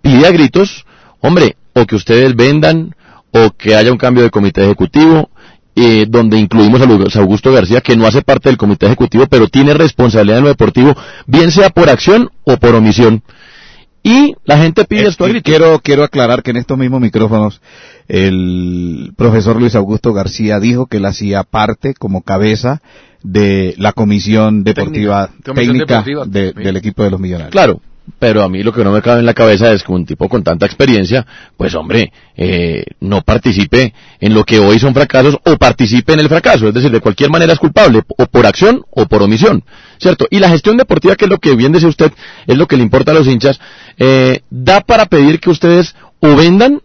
pide a gritos, hombre, o que ustedes vendan, o que haya un cambio de comité ejecutivo, eh, donde incluimos a Augusto García, que no hace parte del comité ejecutivo, pero tiene responsabilidad en lo deportivo, bien sea por acción o por omisión. Y la gente pide esto a Quiero, quiero aclarar que en estos mismos micrófonos el profesor Luis Augusto García dijo que él hacía parte como cabeza de la comisión deportiva técnica, del equipo de los millonarios. Claro, pero a mí lo que no me cabe en la cabeza es que un tipo con tanta experiencia, pues hombre, eh, no participe en lo que hoy son fracasos o participe en el fracaso, es decir, de cualquier manera es culpable, o por acción o por omisión, ¿cierto? Y la gestión deportiva, que es lo que bien dice usted, es lo que le importa a los hinchas, eh, da para pedir que ustedes o vendan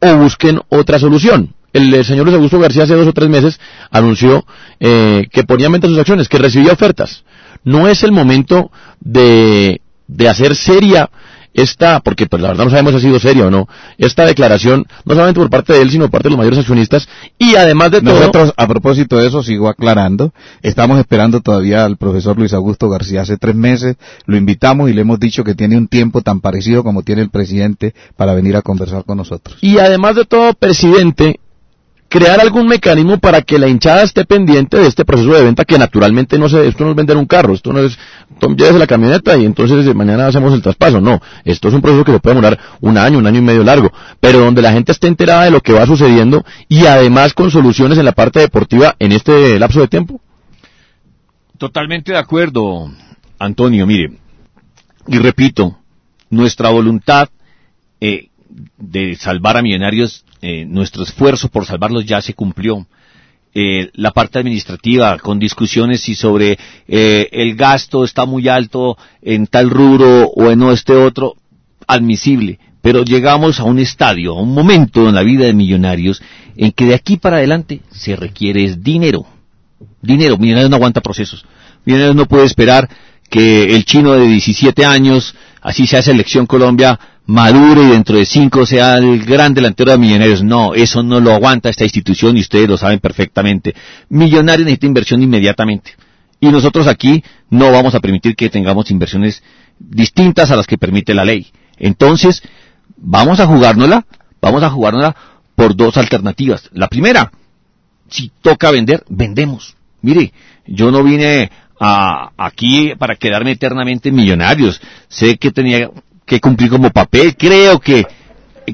o busquen otra solución. El, señor Luis Augusto García hace dos o tres meses anunció eh, que ponía en sus acciones, que recibía ofertas. No es el momento de de hacer seria esta, porque pues la verdad no sabemos si ha sido seria o no, esta declaración, no solamente por parte de él, sino por parte de los mayores accionistas, y además de todo... Nosotros, a propósito de eso, sigo aclarando, estamos esperando todavía al profesor Luis Augusto García hace tres meses, lo invitamos y le hemos dicho que tiene un tiempo tan parecido como tiene el presidente para venir a conversar con nosotros. Y además de todo, presidente, crear algún mecanismo para que la hinchada esté pendiente de este proceso de venta que naturalmente no se, esto no es vender un carro, esto no es, llévese la camioneta y entonces mañana hacemos el traspaso, no, esto es un proceso que se puede demorar un año, un año y medio largo, pero donde la gente esté enterada de lo que va sucediendo y además con soluciones en la parte deportiva en este lapso de tiempo. Totalmente de acuerdo, Antonio, mire, y repito, nuestra voluntad eh, de salvar a Millonarios, eh, nuestro esfuerzo por salvarlos ya se cumplió. Eh, la parte administrativa, con discusiones y sobre eh, el gasto está muy alto en tal rubro o en este otro, admisible. Pero llegamos a un estadio, a un momento en la vida de Millonarios, en que de aquí para adelante se requiere dinero. Dinero. Millonarios no aguanta procesos. Millonarios no puede esperar que el chino de 17 años, así sea selección Colombia, madure y dentro de cinco sea el gran delantero de Millonarios. No, eso no lo aguanta esta institución y ustedes lo saben perfectamente. Millonarios necesita inversión inmediatamente. Y nosotros aquí no vamos a permitir que tengamos inversiones distintas a las que permite la ley. Entonces, vamos a jugárnosla, vamos a jugárnosla por dos alternativas. La primera, si toca vender, vendemos. Mire, yo no vine a, aquí para quedarme eternamente en millonarios. Sé que tenía que cumplir como papel. Creo que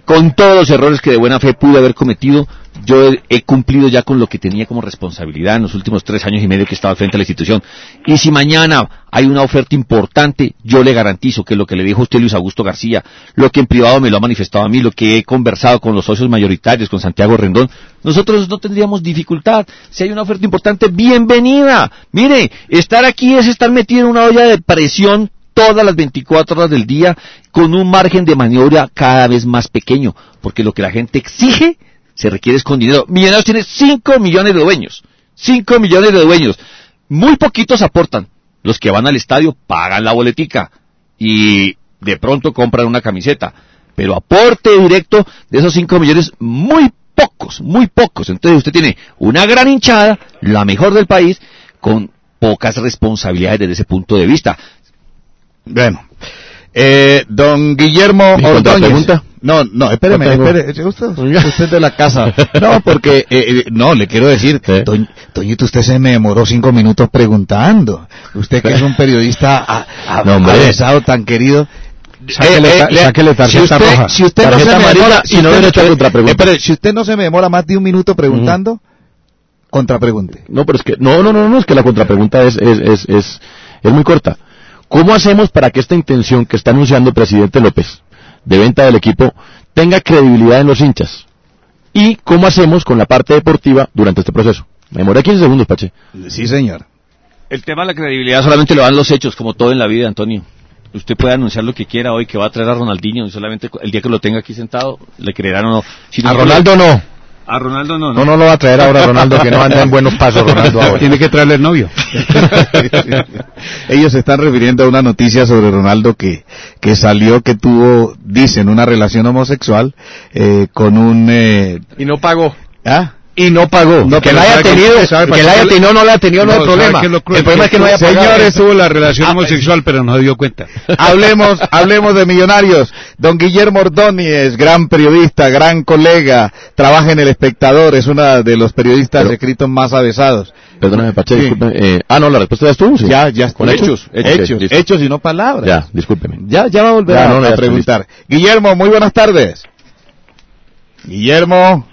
con todos los errores que de buena fe pude haber cometido, yo he, cumplido ya con lo que tenía como responsabilidad en los últimos tres años y medio que estaba frente a la institución. Y si mañana hay una oferta importante, yo le garantizo que lo que le dijo usted Luis Augusto García, lo que en privado me lo ha manifestado a mí, lo que he conversado con los socios mayoritarios, con Santiago Rendón, nosotros no tendríamos dificultad. Si hay una oferta importante, bienvenida. Mire, estar aquí es estar metido en una olla de presión todas las 24 horas del día con un margen de maniobra cada vez más pequeño, porque lo que la gente exige se requiere con dinero. Millonarios tiene 5 millones de dueños, 5 millones de dueños. Muy poquitos aportan. Los que van al estadio pagan la boletica y de pronto compran una camiseta. Pero aporte directo de esos 5 millones, muy pocos, muy pocos. Entonces usted tiene una gran hinchada, la mejor del país, con pocas responsabilidades desde ese punto de vista. Bueno, eh, don Guillermo Ordóñez. pregunta? No, no, espéreme, espéreme, usted, usted de la casa. No, porque, eh, eh, no, le quiero decir, Toñito, usted se me demoró cinco minutos preguntando. Usted que es un periodista a, a, no, tan querido. Sáquele, eh, eh, sáquele tarjeta si usted, roja. Si usted no se me demora, si, no no espere, si usted no se me demora más de un minuto preguntando, contrapregunte. No, pero es que, no, no, no, no, es que la contrapregunta es, es, es, es, es muy corta. ¿Cómo hacemos para que esta intención que está anunciando el presidente López de venta del equipo tenga credibilidad en los hinchas? ¿Y cómo hacemos con la parte deportiva durante este proceso? Me demoré 15 segundos, Pache. Sí, señor. El tema de la credibilidad solamente lo dan los hechos, como todo en la vida, Antonio. Usted puede anunciar lo que quiera hoy, que va a traer a Ronaldinho, y solamente el día que lo tenga aquí sentado, le creerán o no. a Ronaldo no. A Ronaldo no, no. No, lo va a traer ahora Ronaldo, que no anda en buenos pasos Ronaldo ahora. Tiene que traerle el novio. Ellos se están refiriendo a una noticia sobre Ronaldo que, que salió que tuvo, dicen, una relación homosexual eh, con un... Eh... Y no pagó. ¿Ah? Y no pagó. No, que la haya tenido, que, la haya tenido, no la ha tenido, no, hay problema. el problema es que no haya pagado. Señores, tuvo la relación ah, homosexual, pero no se dio cuenta. hablemos, hablemos de millonarios. Don Guillermo Ordóñez, gran periodista, gran colega, trabaja en El Espectador, es uno de los periodistas escritos más avesados. Perdóname, Pache, discúlpeme. Eh, ah, no, la respuesta ya estuvo. ¿sí? Ya, ya. Con hechos. Hechos, hechos, y no palabras. Ya, discúlpeme. Ya, ya va a volver a, preguntar. Guillermo, muy buenas tardes. Guillermo.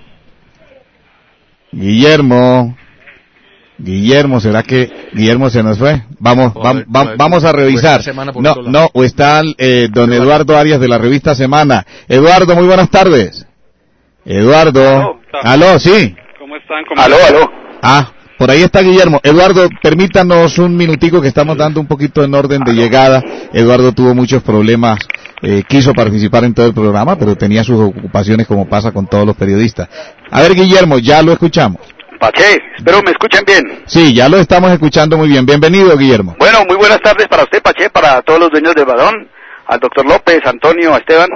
Guillermo. Guillermo, ¿será que Guillermo se nos fue? Vamos, vamos a revisar. No, no, o está eh, don Eduardo Arias de la revista Semana. Eduardo, muy buenas tardes. Eduardo. Aló, sí. ¿Cómo están? aló, aló. Ah, por ahí está Guillermo. Eduardo, permítanos un minutico que estamos dando un poquito en orden de llegada. Eduardo tuvo muchos problemas eh, quiso participar en todo el programa, pero tenía sus ocupaciones como pasa con todos los periodistas. A ver, Guillermo, ya lo escuchamos. Pache, espero me escuchen bien. Sí, ya lo estamos escuchando muy bien. Bienvenido, Guillermo. Bueno, muy buenas tardes para usted, Pache, para todos los dueños del balón, al doctor López, Antonio, a Esteban.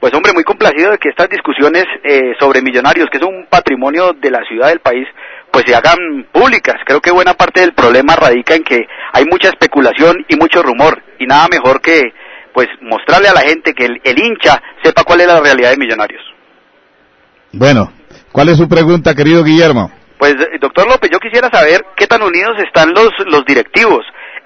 Pues hombre, muy complacido de que estas discusiones eh, sobre millonarios, que es un patrimonio de la ciudad del país, pues se hagan públicas. Creo que buena parte del problema radica en que hay mucha especulación y mucho rumor, y nada mejor que pues mostrarle a la gente que el, hincha sepa cuál es la realidad de Millonarios. Bueno, ¿cuál es su pregunta, querido Guillermo? Pues, eh, doctor López, yo quisiera saber qué tan unidos están los, los directivos,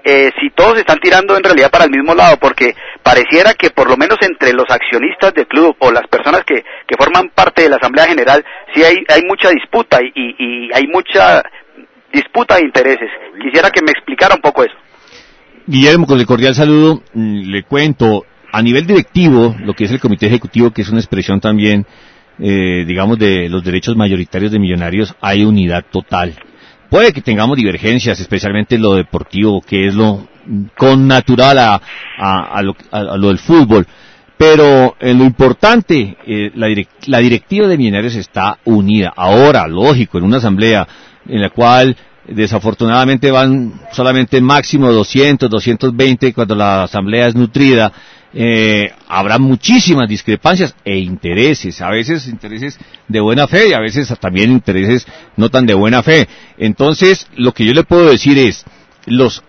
eh, si todos están tirando en realidad para el mismo lado, porque pareciera que por lo menos entre los accionistas del club o las personas que, que forman parte de la Asamblea General, sí hay, hay mucha disputa y, y hay mucha disputa de intereses. Quisiera que me explicara un poco eso. Guillermo, con el cordial saludo, mm, le cuento, a nivel directivo, lo que es el comité ejecutivo, que es una expresión también, eh, digamos, de los derechos mayoritarios de millonarios, hay unidad total. Puede que tengamos divergencias, especialmente en lo deportivo, que es lo con natural a, a, lo, a, lo, del fútbol. Pero en lo importante, eh, la, la directiva de Millonarios está unida. Ahora, lógico, en una asamblea en la cual desafortunadamente van solamente máximo 200, 220 cuando la asamblea es nutrida. Eh, habrá muchísimas discrepancias e intereses, a veces intereses de buena fe y a veces también intereses no tan de buena fe. Entonces, lo que yo le puedo decir es, los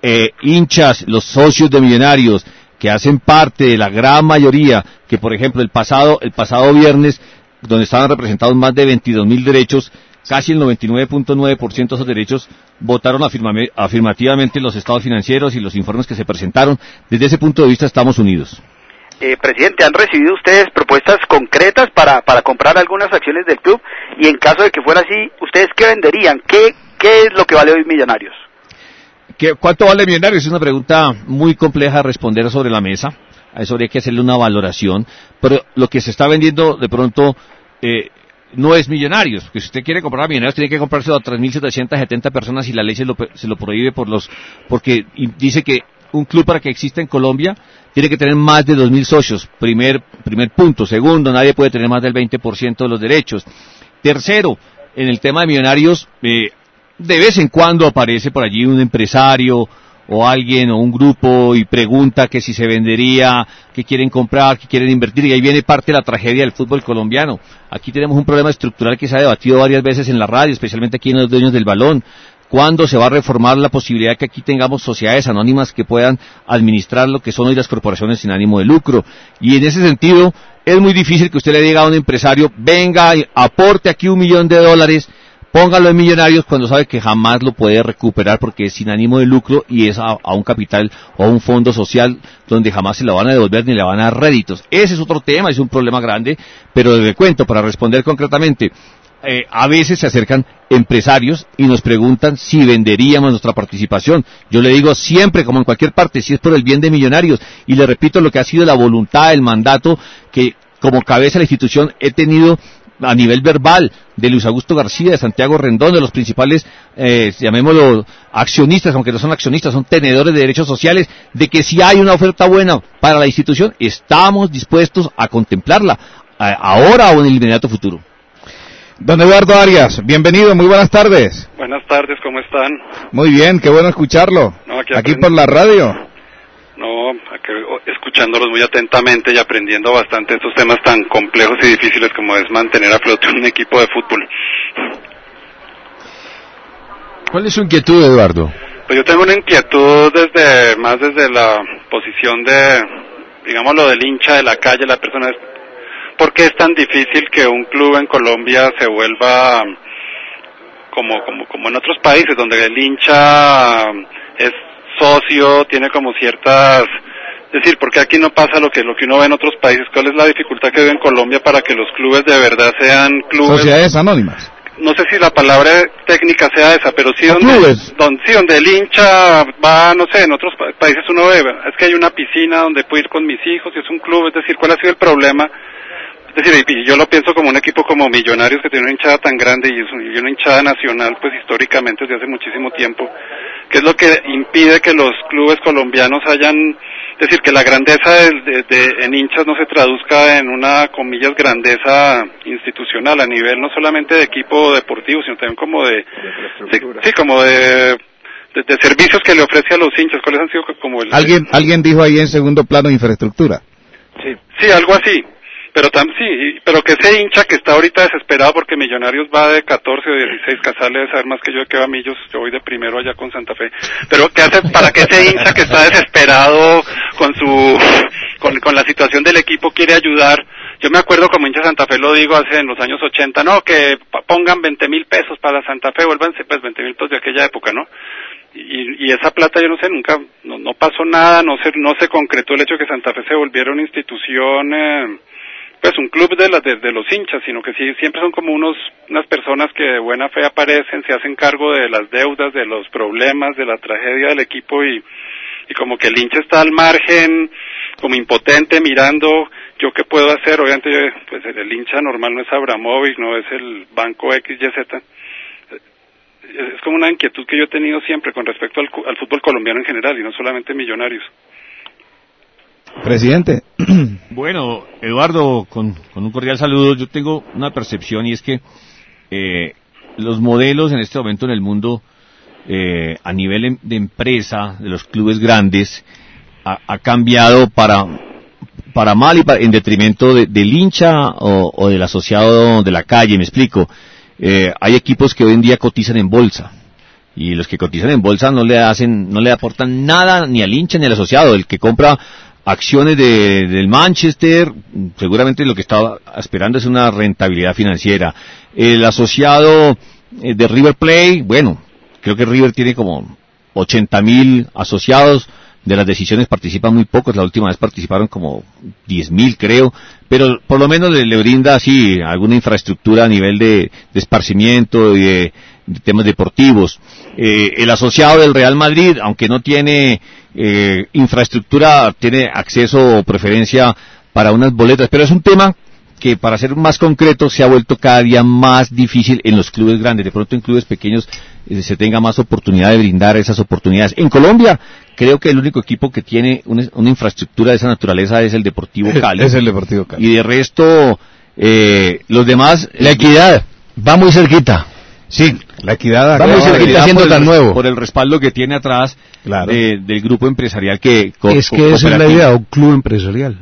eh, hinchas, los socios de millonarios, que hacen parte de la gran mayoría, que por ejemplo el pasado, el pasado viernes, donde estaban representados más de 22 mil derechos, casi el 99.9% de esos derechos votaron afirmativamente los estados financieros y los informes que se presentaron. Desde ese punto de vista estamos unidos. Eh, presidente, ¿han recibido ustedes propuestas concretas para, para comprar algunas acciones del club? Y en caso de que fuera así, ¿ustedes qué venderían? ¿Qué, qué es lo que vale hoy Millonarios? ¿Qué, ¿Cuánto vale Millonarios? Es una pregunta muy compleja de responder sobre la mesa. A eso habría que hacerle una valoración. Pero lo que se está vendiendo de pronto eh, no es Millonarios, porque si usted quiere comprar a Millonarios tiene que comprárselo a 3.770 personas y la ley se lo, se lo prohíbe por los, porque dice que un club para que exista en Colombia tiene que tener más de 2.000 socios, primer, primer punto. Segundo, nadie puede tener más del 20% de los derechos. Tercero, en el tema de Millonarios, eh, de vez en cuando aparece por allí un empresario o alguien o un grupo y pregunta que si se vendería, que quieren comprar, que quieren invertir, y ahí viene parte de la tragedia del fútbol colombiano. Aquí tenemos un problema estructural que se ha debatido varias veces en la radio, especialmente aquí en los dueños del balón. ¿Cuándo se va a reformar la posibilidad que aquí tengamos sociedades anónimas que puedan administrar lo que son hoy las corporaciones sin ánimo de lucro? Y en ese sentido, es muy difícil que usted le diga a un empresario, venga, aporte aquí un millón de dólares, póngalo en millonarios cuando sabe que jamás lo puede recuperar porque es sin ánimo de lucro y es a, un capital o a un fondo social donde jamás se lo van a devolver ni le van a dar réditos. Ese es otro tema, es un problema grande, pero le cuento para responder concretamente. Eh, a veces se acercan empresarios y nos preguntan si venderíamos nuestra participación. Yo le digo siempre, como en cualquier parte, si es por el bien de millonarios. Y le repito lo que ha sido la voluntad, el mandato que como cabeza de la institución he tenido a nivel verbal de Luis Augusto García, de Santiago Rendón, de los principales, eh, llamémoslo, accionistas, aunque no son accionistas, son tenedores de derechos sociales, de que si hay una oferta buena para la institución, estamos dispuestos a contemplarla, ahora o en el inmediato futuro. Don Eduardo Arias, bienvenido, muy buenas tardes. Buenas tardes, ¿cómo están? Muy bien, qué bueno escucharlo. aquí por la radio. No, escuchándolos muy atentamente y aprendiendo bastante estos temas tan complejos y difíciles como es mantener a flote un equipo de fútbol. ¿Cuál es su inquietud, Eduardo? Pues yo tengo una inquietud desde más desde la posición de, digamos, lo del hincha de la calle, la persona. ¿Por qué es tan difícil que un club en Colombia se vuelva como, como, como en otros países, donde el hincha es socio, tiene como ciertas es decir, porque aquí no pasa lo que lo que uno ve en otros países. ¿Cuál es la dificultad que vive en Colombia para que los clubes de verdad sean clubes? Sociedades anónimas. No sé si la palabra técnica sea esa, pero sí donde, donde, sí, donde el hincha va, no sé, en otros países uno ve, es que hay una piscina donde puedo ir con mis hijos y es un club, es decir, ¿cuál ha sido el problema? Es decir, y yo lo pienso como un equipo como Millonarios que tiene una hinchada tan grande y una hinchada nacional, pues históricamente desde hace muchísimo tiempo, que es lo que impide que los clubes colombianos hayan es decir, que la grandeza de, en hinchas no se traduzca en una, comillas, grandeza institucional a nivel no solamente de equipo deportivo, sino también como de, sí, como de, de, servicios que le ofrece a los hinchas. ¿Cuáles han sido como el... Alguien, alguien dijo ahí en segundo plano infraestructura. Sí, sí, algo así. Pero tam, sí, pero que ese hincha que está ahorita desesperado porque Millonarios va de 14 o 16, Casale debe saber más que yo que va a Millos, yo voy de primero allá con Santa Fe. Pero ¿qué hace para que ese hincha que está desesperado con su, con, con la situación del equipo quiere ayudar? Yo me acuerdo como hincha Santa Fe, lo digo hace en los años 80, no, que pongan 20 mil pesos para Santa Fe, vuélvanse pues 20 mil pesos de aquella época, ¿no? Y, y, esa plata yo no sé nunca no, no pasó nada no se no se concretó el hecho de que Santa Fe se volviera una institución eh, pues un club de, la, de, los hinchas, sino que sí, siempre son como unos, unas personas que de buena fe aparecen, se hacen cargo de las deudas, de los problemas, de la tragedia del equipo y, y como que el hincha está al margen, como impotente mirando yo qué puedo hacer. Obviamente, pues el, hincha normal no es Abramovic, no es el banco XYZ. Es como una inquietud que yo he tenido siempre con respecto al, al fútbol colombiano en general y no solamente millonarios. Presidente. Bueno, Eduardo, con, con, un cordial saludo. Yo tengo una percepción y es que eh, los modelos en este momento en el mundo eh, a nivel em, de empresa, de los clubes grandes, ha, cambiado para, para mal y para, en detrimento de, del hincha o, o, del asociado de la calle, me explico. Eh, hay equipos que hoy en día cotizan en bolsa y los que cotizan en bolsa no le hacen, no le aportan nada ni al hincha ni al asociado. El que compra acciones de, del Manchester, seguramente lo que estaba esperando es una rentabilidad financiera. El asociado eh, de River Plate, bueno, creo que River tiene como 80 mil asociados, de las decisiones participan muy pocos, la última vez participaron como 10 mil creo, pero por lo menos le, le, brinda así alguna infraestructura a nivel de, de esparcimiento y de, de, temas deportivos. Eh, el asociado del Real Madrid, aunque no tiene eh, infraestructura, tiene acceso o preferencia para unas boletas, pero es un tema que para ser más concreto se ha vuelto cada día más difícil en los clubes grandes. De pronto en clubes pequeños eh, se tenga más oportunidad de brindar esas oportunidades. En Colombia creo que el único equipo que tiene una, una infraestructura de esa naturaleza es el Deportivo Cali. Es el Deportivo Cali. Y de resto, eh, los demás... La equidad va muy cerquita. Sí, la equidad va muy cerquita siendo tan el, nuevo. Por el respaldo que tiene atrás claro. de, del grupo empresarial que... Es que esa es la idea, un club empresarial.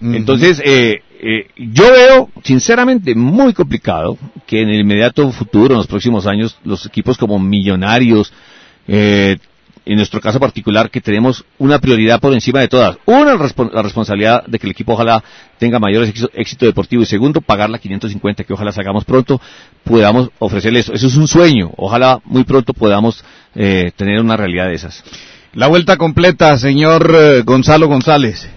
Entonces, eh, eh, yo veo, sinceramente, muy complicado que en el inmediato futuro, en los próximos años, los equipos como Millonarios, eh, en nuestro caso particular, que tenemos una prioridad por encima de todas. Una, la responsabilidad de que el equipo ojalá tenga mayor éxito, deportivo y segundo, pagar la 550 que ojalá sacamos pronto, podamos ofrecerle eso. Eso es un sueño. Ojalá muy pronto podamos eh, tener una realidad de esas. La vuelta completa, señor eh, Gonzalo González.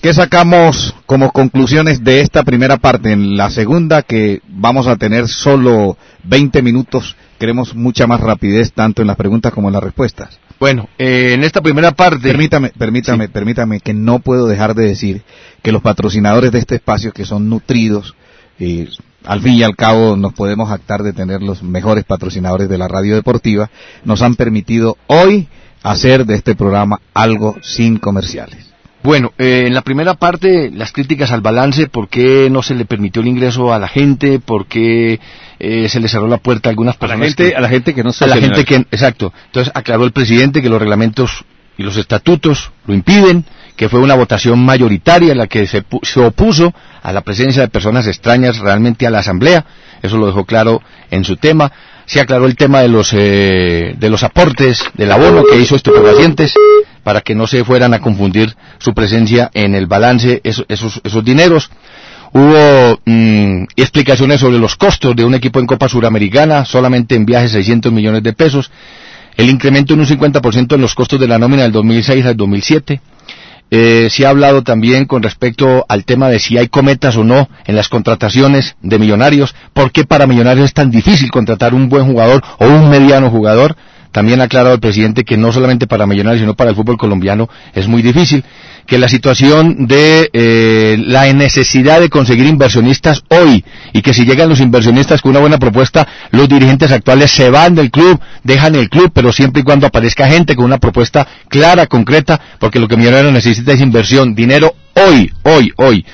¿Qué sacamos como conclusiones de esta primera parte? En la segunda, que vamos a tener solo 20 minutos, queremos mucha más rapidez tanto en las preguntas como en las respuestas. Bueno, eh, en esta primera parte... Permítame, permítame, sí. permítame que no puedo dejar de decir que los patrocinadores de este espacio, que son nutridos, y al fin y al cabo nos podemos actar de tener los mejores patrocinadores de la radio deportiva, nos han permitido hoy hacer de este programa algo sin comerciales. Bueno, eh, en la primera parte, las críticas al balance, por qué no se le permitió el ingreso a la gente, por qué eh, se le cerró la puerta a algunas personas. A la gente que, a la gente que no A la gente que, exacto. Entonces aclaró el presidente que los reglamentos y los estatutos lo impiden, que fue una votación mayoritaria la que se, se opuso a la presencia de personas extrañas realmente a la asamblea. Eso lo dejó claro en su tema. Se aclaró el tema de los, eh, de los aportes del abono que hizo estupefacientes para que no se fueran a confundir su presencia en el balance esos, esos, dineros. Hubo mmm, explicaciones sobre los costos de un equipo en Copa Suramericana, solamente en viajes 600 millones de pesos, el incremento en un 50% en los costos de la nómina del 2006 al 2007. Eh, se ha hablado también con respecto al tema de si hay cometas o no en las contrataciones de millonarios, por qué para millonarios es tan difícil contratar un buen jugador o un mediano jugador. También ha aclarado el presidente que no solamente para Millonarios, sino para el fútbol colombiano es muy difícil. Que la situación de eh, la necesidad de conseguir inversionistas hoy y que si llegan los inversionistas con una buena propuesta, los dirigentes actuales se van del club, dejan el club, pero siempre y cuando aparezca gente con una propuesta clara, concreta, porque lo que Millonarios necesita es inversión, dinero hoy, hoy, hoy.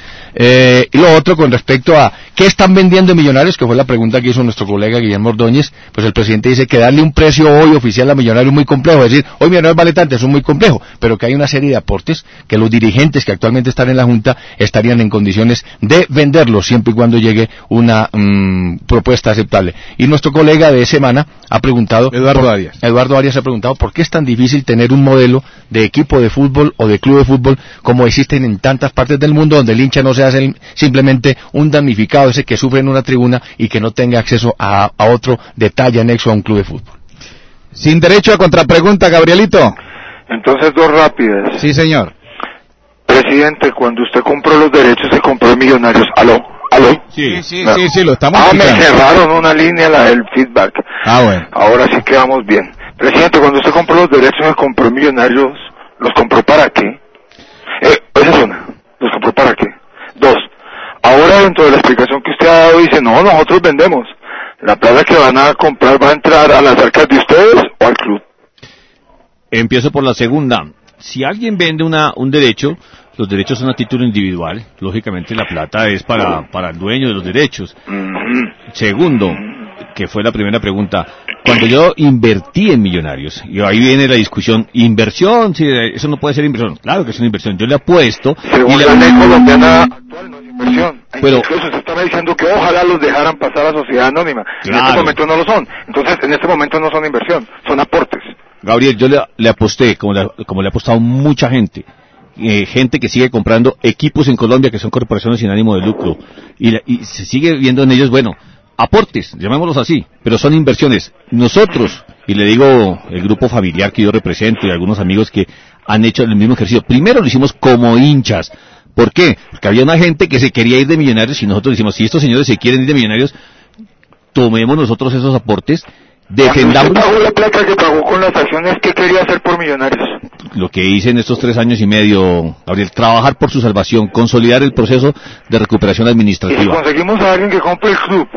Eh, y lo otro con respecto a qué están vendiendo Millonarios, que fue la pregunta que hizo nuestro colega Guillermo Ordóñez, pues el presidente dice que darle un precio hoy oficial a Millonarios es muy complejo, es decir, hoy Millonarios vale tanto, es muy complejo, pero que hay una serie de aportes que los dirigentes que actualmente están en la Junta estarían en condiciones de venderlos siempre y cuando llegue una mmm, propuesta aceptable. Y nuestro colega de semana ha preguntado, Eduardo por, Arias. Eduardo Arias ha preguntado por qué es tan difícil tener un modelo de equipo de fútbol o de club de fútbol como existen en tantas partes del mundo donde el hincha no se el, simplemente un damnificado ese que sufre en una tribuna y que no tenga acceso a, a otro detalle anexo a un club de fútbol. Sin derecho a contrapregunta, Gabrielito. Entonces, dos rápidas. Sí, señor. Presidente, cuando usted compró los derechos, se compró millonarios. ¿Aló? ¿Aló? Sí, sí, no. sí, sí, lo estamos Ah, me cerraron una línea, la del feedback. Ah, bueno. Ahora sí quedamos bien. Presidente, cuando usted compró los derechos, se compró millonarios, ¿los compró para qué? Eh, sea, Esa es una. ¿Los compró para qué? Ahora dentro de la explicación que usted ha dado dice, no, nosotros vendemos. La plata que van a comprar va a entrar a las arcas de ustedes o al club. Empiezo por la segunda. Si alguien vende una, un derecho, los derechos son a título individual. Lógicamente la plata es para, para el dueño de los derechos. Segundo, que fue la primera pregunta, cuando yo invertí en millonarios, y ahí viene la discusión, inversión, si eso no puede ser inversión. Claro que es una inversión. Yo le apuesto Según y le la ley colombiana actual no es inversión. Pero- Incluso se estaba diciendo que ojalá los dejaran pasar a sociedad anónima. En este momento no lo son. Entonces, en este momento no son inversión, son aportes. Gabriel, yo le, le aposté, como le, como le ha apostado mucha gente, eh, gente que sigue comprando equipos en Colombia que son corporaciones sin ánimo de lucro, y, la- y se sigue viendo en ellos, bueno, aportes, llamémoslos así, pero son inversiones. Nosotros, y le digo el grupo familiar que yo represento y algunos amigos que han hecho el mismo ejercicio, primero lo hicimos como hinchas. ¿Por qué? Porque había una gente que se quería ir de millonarios y nosotros decimos, si estos señores se quieren ir de millonarios, tomemos nosotros esos aportes, defendamos pagó la plata que pagó con las acciones, ¿qué quería hacer por millonarios? lo que hice en estos tres años y medio, Gabriel, trabajar por su salvación, consolidar el proceso de recuperación Y si administrativa. conseguimos a alguien que compre el club,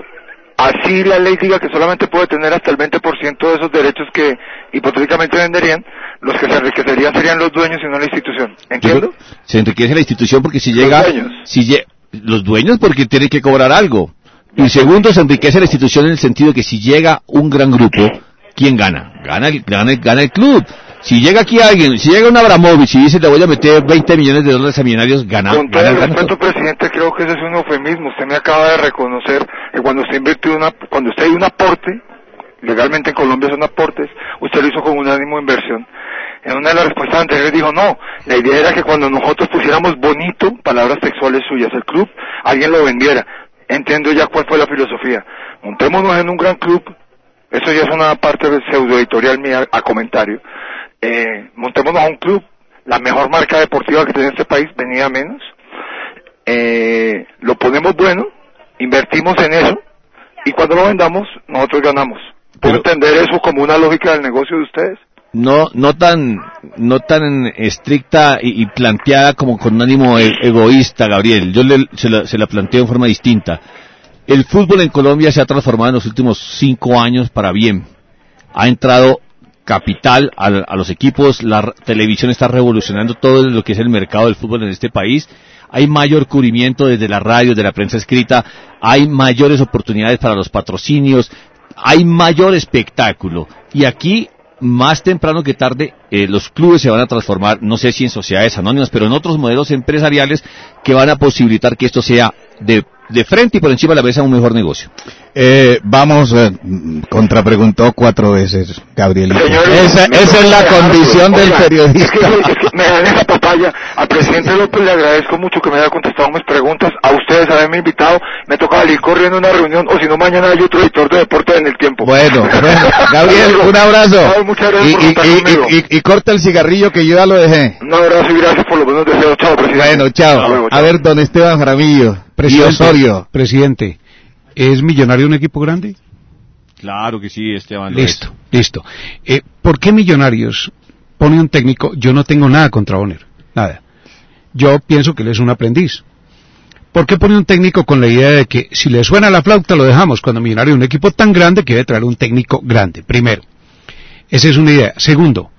así la ley diga que solamente puede tener hasta el 20% de esos derechos que hipotéticamente venderían, los que se enriquecerían serían los dueños y no la institución. ¿Entiendo? Se enriquece la institución porque si Los llega, dueños. si los dueños porque tienen que cobrar algo. Y segundo, se enriquece la institución en el sentido de que si llega un gran grupo, ¿quién gana? Gana el, gana el, gana el club. Si llega aquí alguien, si llega un Abramovich y dice le voy a meter 20 millones de dólares a millonarios, gana, Con todo el respeto, presidente, creo que ese es un eufemismo. Usted me acaba de reconocer que cuando usted invirtió una, cuando usted hay un aporte, legalmente en Colombia son aportes, usted lo hizo con un ánimo de inversión. En una de las respuestas anteriores dijo, no, la idea era que cuando nosotros pusiéramos bonito, palabras textuales suyas, el club, alguien lo vendiera. Entiendo ya cuál fue la filosofía. Montémonos en un gran club, eso ya es una parte de pseudo editorial mía a comentario. Eh, montémonos a un club, la mejor marca deportiva que tiene este país, venía menos. Eh, lo ponemos bueno, invertimos en eso, y cuando lo vendamos, nosotros ganamos. ¿Puedo entender eso como una lógica del negocio de ustedes? no no tan no tan estricta y, y planteada como con un ánimo e- egoísta, Gabriel. Yo le- se, la, se la planteo en forma distinta. El fútbol en Colombia se ha transformado en los últimos cinco años para bien. Ha entrado capital a, a los equipos, la televisión está revolucionando todo lo que es el mercado del fútbol en este país. Hay mayor cubrimiento desde la radio, de la prensa escrita, hay mayores oportunidades para los patrocinios, hay mayor espectáculo. Y aquí, más temprano que tarde, eh, los clubes se van a transformar, no sé si en sociedades anónimas, pero en otros modelos empresariales que van a posibilitar que esto sea de, de frente y por encima de la mesa un mejor negocio. Eh, vamos, eh, contrapreguntó cuatro veces. Señores, esa, es la condición del Oiga, Es periodista. que, es que me dan esa papaya. Al presidente López le agradezco mucho que me haya contestado mis preguntas. A ustedes haberme invitado. Me toca salir corriendo a una reunión. O si no, mañana hay otro editor de deporte en el tiempo. Bueno, bueno, Gabriel, un abrazo. Ay, muchas gracias Y, por y- estar y- conmigo. y- y corta el cigarrillo que yo ya lo dejé. Un abrazo y gracias por los buenos deseos. Chao, presidente. Bueno, chao. luego, A chao. ver, don Esteban Jaramillo y Presidente, Osorio. presidente, ¿es Millonario un equipo grande? Claro que sí, Esteban. Listo, listo. Eh, ¿Por qué Millonarios pone un técnico? Yo no tengo nada contra Bonner, nada. Yo pienso que él es un aprendiz. ¿Por qué pone un técnico con la idea de que si le suena la flauta lo dejamos cuando Millonario es un equipo tan grande que debe traer un técnico grande? Primero, esa es una idea. Segundo,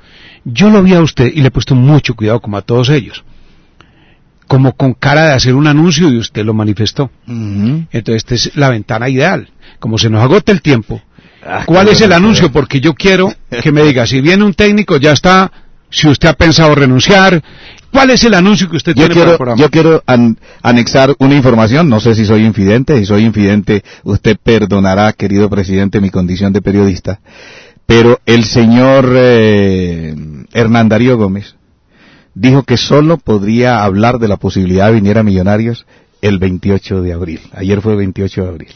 yo lo vi a usted y le he puesto mucho cuidado como a todos ellos. Como con cara de hacer un anuncio y usted lo manifestó. Entonces esta es la ventana ideal. Como se nos agota el tiempo, Ah, ¿Cuál es el anuncio? Porque yo quiero que me diga, si viene un técnico, ya está, si usted ha pensado renunciar, ¿cuál es el anuncio que usted Yo tiene para el quiero, programa? yo quiero an- anexar una información, no sé si soy infidente, si soy infidente usted perdonará, querido presidente, mi condición de periodista, pero el señor eh, Hernán Darío Gómez dijo que solo podría hablar de la posibilidad de venir a Millonarios el 28 de abril, ayer fue 28 de abril.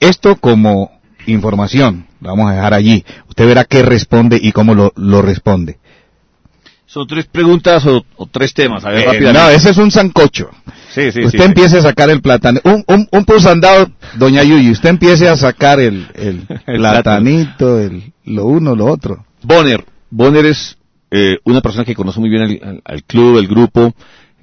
Esto como información, lo vamos a dejar allí, usted verá qué responde y cómo lo, lo responde. Son tres preguntas o, o tres temas. A ver, Eh, rápidamente. no, ese es un sancocho. Sí, sí, usted sí, empiece a sacar el plátano. Un, un, un pusandado, doña Yuyi, usted empiece a sacar el, el, El platanito, el, lo uno, lo otro. Bonner. Bonner es eh, una persona que conoce muy bien al, club, el grupo.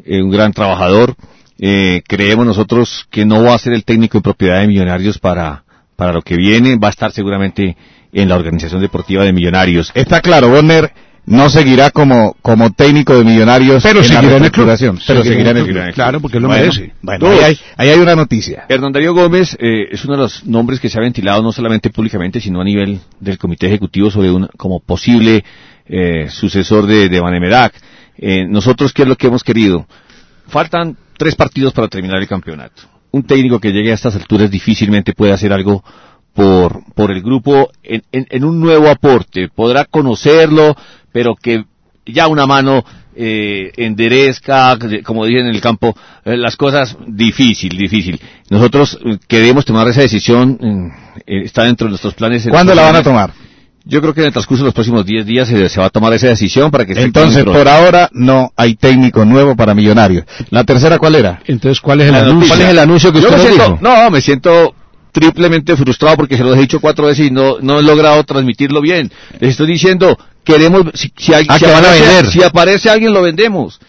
eh, un gran trabajador. Eh, creemos nosotros que no va a ser el técnico de propiedad de Millonarios para, para lo que viene, va a estar seguramente en la organización deportiva de Millonarios. Está claro, Bonner no seguirá como, como técnico de Millonarios Pero en la seguirá en el club. pero seguirá en el club. Claro, porque lo Bueno, merece. Bueno, ahí hay, ahí hay una noticia. Hernán Darío Gómez eh, es uno de los nombres que se ha ventilado no solamente públicamente, sino a nivel del Comité Ejecutivo sobre una, como posible eh, sucesor de, de Vanemerac. Eh, nosotros, ¿qué es lo que hemos querido? Faltan tres partidos para terminar el campeonato. Un técnico que llegue a estas alturas difícilmente puede hacer algo por, por el grupo en, en- en un nuevo aporte. Podrá conocerlo, pero que ya una mano eh, enderezca, como dicen en el campo, eh, las cosas difícil, difícil. Nosotros eh, queremos tomar esa decisión, eh, eh, está dentro de nuestros planes. ¿Cuándo la van a tomar? Yo creo que en el transcurso de los próximos 10 días se, se va a tomar esa decisión para que Entonces, por ahora no hay técnico nuevo para Millonarios. ¿La tercera cuál era? Entonces, ¿cuál es el anuncio? ¿Cuál es el anuncio que Yo usted me siento, dijo? No, me siento triplemente frustrado porque se los he dicho cuatro veces y no, no he logrado transmitirlo bien. Les estoy diciendo, queremos, si, si, hay- Ah, si que van a aparece, vender. si aparece alguien lo vendemos.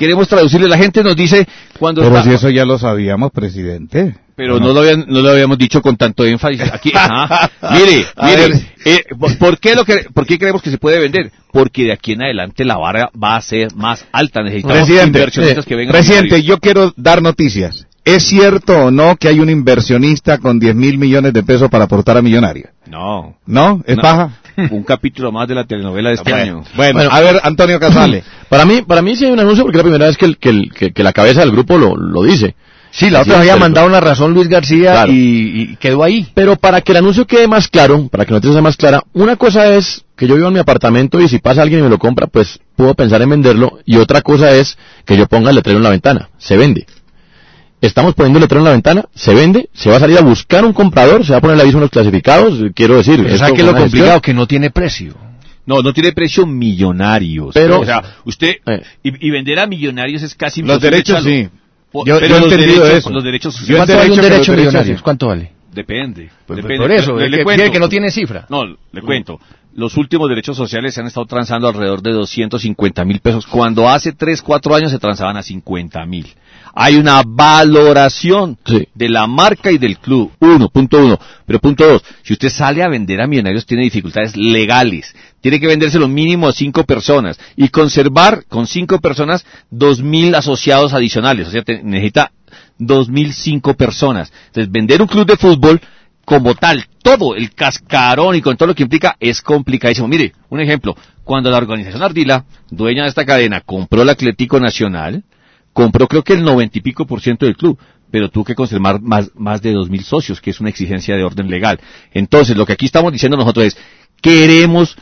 Queremos traducirle, la gente nos dice cuando Pero está- si eso ya lo sabíamos, presidente. pero no lo, habían- no lo habíamos dicho con tanto énfasis aquí. Ajá. Mire, mire, eh, ¿por, qué lo que, ¿por qué creemos que se puede vender? Porque de aquí en adelante la vara va a ser más alta. Necesitamos Presidente, inversionistas eh, que vengan. a presidente, yo quiero dar noticias. ¿Es cierto o no que hay un inversionista con 10 mil millones de pesos para aportar a Millonarios? No. ¿No? ¿Es No. paja? Un capítulo más de la telenovela de este año. Bueno, Bueno. a ver, Antonio Casale. Para mí, para mí sí hay un anuncio porque es la primera vez que, el- que, el- que- que la cabeza del grupo lo, lo dice. Sí, la otra Sí, había mandado una razón Luis García Claro. y, y quedó ahí. Pero para que el anuncio quede más claro, para que la noticia sea más clara, una cosa es que yo vivo en mi apartamento y si pasa alguien y me lo compra, pues puedo pensar en venderlo. Y otra cosa es que yo ponga el letrero en la ventana. Se vende. Estamos poniendo el letrero en la ventana, se vende, se va a salir a buscar un comprador, se va a poner el aviso en los clasificados, quiero decir. Pero esto ¿sabe qué es fue lo complicado? gestión. Que no tiene precio. No, no tiene precio millonarios. Pero- o sea, usted Eh. y, y vender a millonarios es casi Los derechos sí. Yo- pero yo he los entendido derechos, eso. los derechos Yo he ¿Cuánto vale un derecho que derecho los derechos millonario? ¿Cuánto vale? depende. Pues, depende. por eso, le, le que- que no tiene cifra. No, le cuento. Los últimos derechos sociales se han estado transando alrededor de 250 mil pesos, cuando hace 3, 4 años se transaban a 50 mil. Hay una valoración Sí. de la marca y del club. Uno, punto uno. Pero punto dos, si usted sale a vender a millonarios tiene dificultades legales. Tiene que venderse lo mínimo a cinco personas y conservar con cinco personas dos mil asociados adicionales. O sea, te- necesita dos mil cinco personas. Entonces, vender un club de fútbol como tal, todo el cascarón y con todo lo que implica es complicadísimo. Mire, un ejemplo, cuando la organización Ardila, dueña de esta cadena, compró el Atlético Nacional, compró creo que el noventa y pico por ciento del club, pero tuvo que conservar más, más de dos mil socios, que es una exigencia de orden legal. Entonces, lo que aquí estamos diciendo nosotros es, queremos,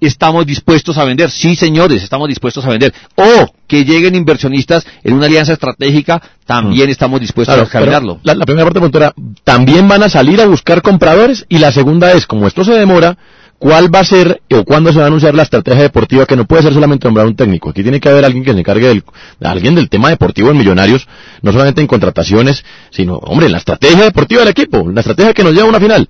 estamos dispuestos a vender, sí señores, estamos dispuestos a vender, o que lleguen inversionistas en una alianza estratégica, también estamos dispuestos Claro, a cambiarlo. pero La, la primera parte de la pregunta era, también van a salir a buscar compradores y la segunda es, como esto se demora, ¿cuál va a ser o cuándo se va a anunciar la estrategia deportiva que no puede ser solamente nombrar un técnico? Aquí tiene que haber alguien que se encargue del, alguien del tema deportivo en Millonarios, no solamente en contrataciones, sino, hombre, en la estrategia deportiva del equipo, la estrategia que nos lleva a una final.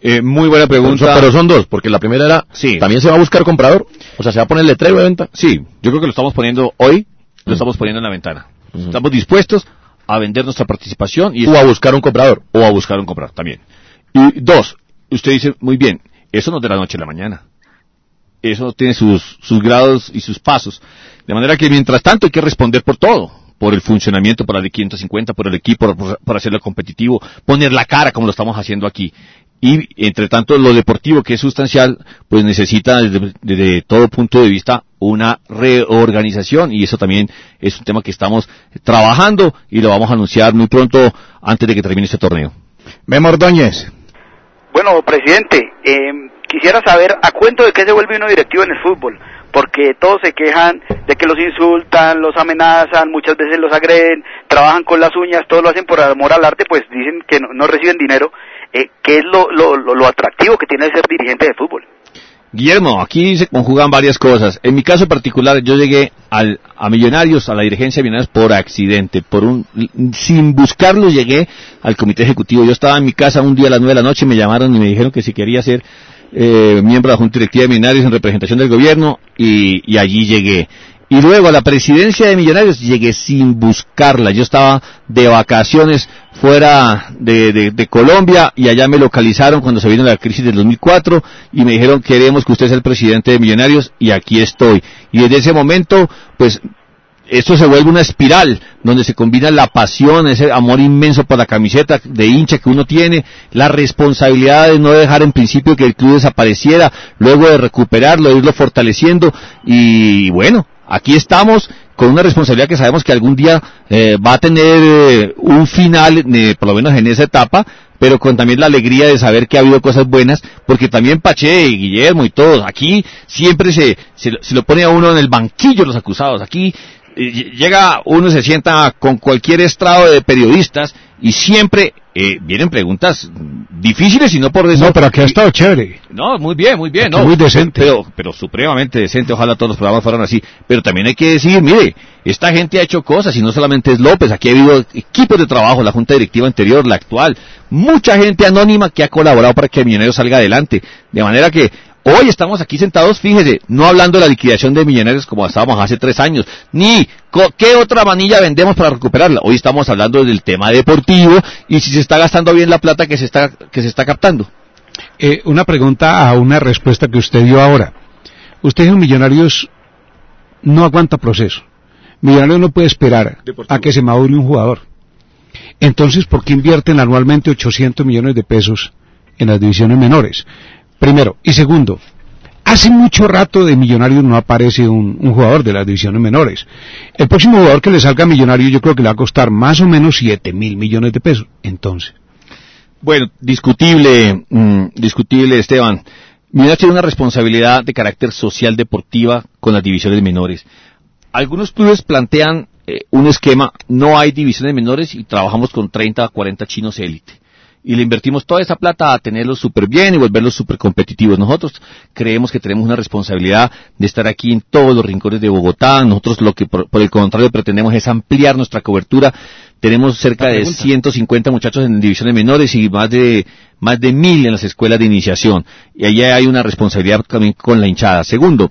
Eh, muy buena pregunta. Pero son dos, porque la primera era, Sí. también se va a buscar comprador, o sea, se va a poner el letrero de venta. Sí, yo creo que lo estamos poniendo hoy, lo Mm. estamos poniendo en la ventana. Ujú. Estamos dispuestos a vender nuestra participación y O a buscar un comprador. o a buscar un comprador también. Y dos, usted dice muy bien, eso no es de la noche a la mañana. Eso tiene sus, sus grados y sus pasos. De manera que mientras tanto hay que responder por todo. Por el funcionamiento, por la de 550, por el equipo, por, hacerlo competitivo, poner la cara como lo estamos haciendo aquí. Y entre tanto lo deportivo que es sustancial, pues necesita desde, desde todo punto de vista una reorganización y eso también es un tema que estamos trabajando y lo vamos a anunciar muy pronto antes de que termine este torneo. Memo Ordóñez. Bueno, presidente, eh, quisiera saber a cuento de qué se vuelve uno directivo en el fútbol, porque todos se quejan de que los insultan, los amenazan, muchas veces los agreden, trabajan con las uñas, todo lo hacen por amor al arte, pues dicen que no, no reciben dinero. Eh, ¿Qué es lo, lo, lo, lo atractivo que tiene ser dirigente de fútbol? Guillermo, aquí se conjugan varias cosas. En mi caso particular, yo llegué al, a Millonarios, a la dirigencia de Millonarios por accidente, por un, sin buscarlo llegué al comité ejecutivo. Yo estaba en mi casa un día a las nueve de la noche, me llamaron y me dijeron que si quería ser eh, miembro de la Junta Directiva de Millonarios en representación del gobierno y, y allí llegué. Y luego a la presidencia de Millonarios llegué sin buscarla. Yo estaba de vacaciones fuera de, de- de Colombia y allá me localizaron cuando se vino la crisis del 2004 y me dijeron queremos que usted sea el presidente de Millonarios y aquí estoy. Y desde ese momento, pues esto se vuelve una espiral donde se combina la pasión, ese amor inmenso por la camiseta de hincha que uno tiene, la responsabilidad de no dejar en principio que el club desapareciera, luego de recuperarlo, irlo fortaleciendo y bueno, aquí estamos con una responsabilidad que sabemos que algún día eh, va a tener eh, un final, eh, por lo menos en esa etapa, pero con también la alegría de saber que ha habido cosas buenas, porque también Pache y Guillermo y todos, aquí siempre se, se, lo- se lo pone a uno en el banquillo los acusados, aquí eh, ll- llega uno se sienta con cualquier estrado de periodistas y siempre eh, vienen preguntas difíciles y no por eso. No, pero aquí ha estado chévere. No, muy bien, muy bien, no. muy decente. Pero, pero supremamente decente, ojalá todos los programas fueran así. Pero también hay que decir, mire, esta gente ha hecho cosas y no solamente es López, aquí ha habido equipos de trabajo, la junta directiva anterior, la actual, mucha gente anónima que ha colaborado para que el Millonarios salga adelante. De manera que hoy estamos aquí sentados, fíjese, no hablando de la liquidación de Millonarios como estábamos hace tres años, ni qué otra manilla vendemos para recuperarla. Hoy estamos hablando del tema deportivo y si se está gastando bien la plata que se está, que se está captando. Eh, una pregunta a una respuesta que usted dio ahora. Usted en Millonarios no aguanta proceso. Millonarios no puede esperar a que se madure un jugador. Entonces, ¿por qué invierten anualmente 800 millones de pesos en las divisiones menores? Primero. Y segundo, hace mucho rato de Millonarios no aparece un, jugador de las divisiones menores. El próximo jugador que le salga a Millonarios yo creo que le va a costar más o menos 7 mil millones de pesos. Entonces. Bueno, discutible, mm, discutible, Esteban. Millonarios tiene una responsabilidad de carácter social deportiva con las divisiones menores. Algunos clubes plantean eh, un esquema, no hay divisiones menores y trabajamos con 30 a 40 chinos élite. Y le invertimos toda esa plata a tenerlos súper bien y volverlos súper competitivos. Nosotros creemos que tenemos una responsabilidad de estar aquí en todos los rincones de Bogotá. Nosotros lo que por, por el contrario pretendemos es ampliar nuestra cobertura. Tenemos cerca de 150 muchachos en divisiones menores y más de más de mil en las escuelas de iniciación. Y allá hay una responsabilidad también con la hinchada. Segundo,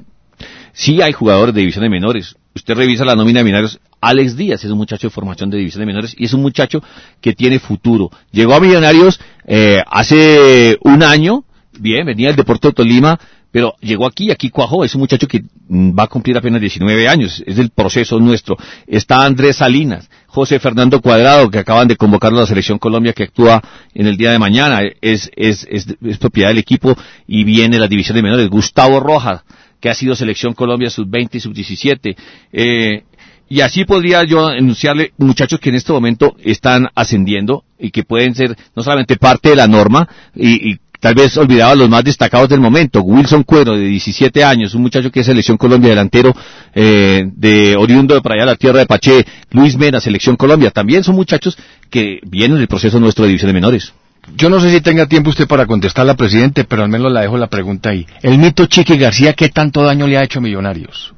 sí hay jugadores de divisiones menores. Usted revisa la nómina de Millonarios. Alex Díaz es un muchacho de formación de divisiones menores y es un muchacho que tiene futuro. Llegó a Millonarios eh, hace un año, bien, venía del Deportivo Tolima, pero llegó aquí, aquí cuajó, es un muchacho que mm, va a cumplir apenas 19 años, es del proceso nuestro. Está Andrés Salinas, José Fernando Cuadrado, que acaban de convocarlo a la Selección Colombia, que actúa en el día de mañana, es, es, es, propiedad del equipo y viene las divisiones menores. Gustavo Rojas, que ha sido Selección Colombia sub-20 y sub-17. Eh, y así podría yo enunciarle muchachos que en este momento están ascendiendo y que pueden ser no solamente parte de la norma y, y tal vez olvidaba los más destacados del momento. Wilson Cuero, de 17 años, un muchacho que es Selección Colombia delantero, eh, de oriundo de para allá la tierra de Paché, Luis Mena, Selección Colombia. También son muchachos que vienen del proceso nuestro de divisiones menores. Yo no sé si tenga tiempo usted para contestarla, presidente, pero al menos la dejo la pregunta ahí. El mito Chiqui García, ¿qué tanto daño le ha hecho a Millonarios?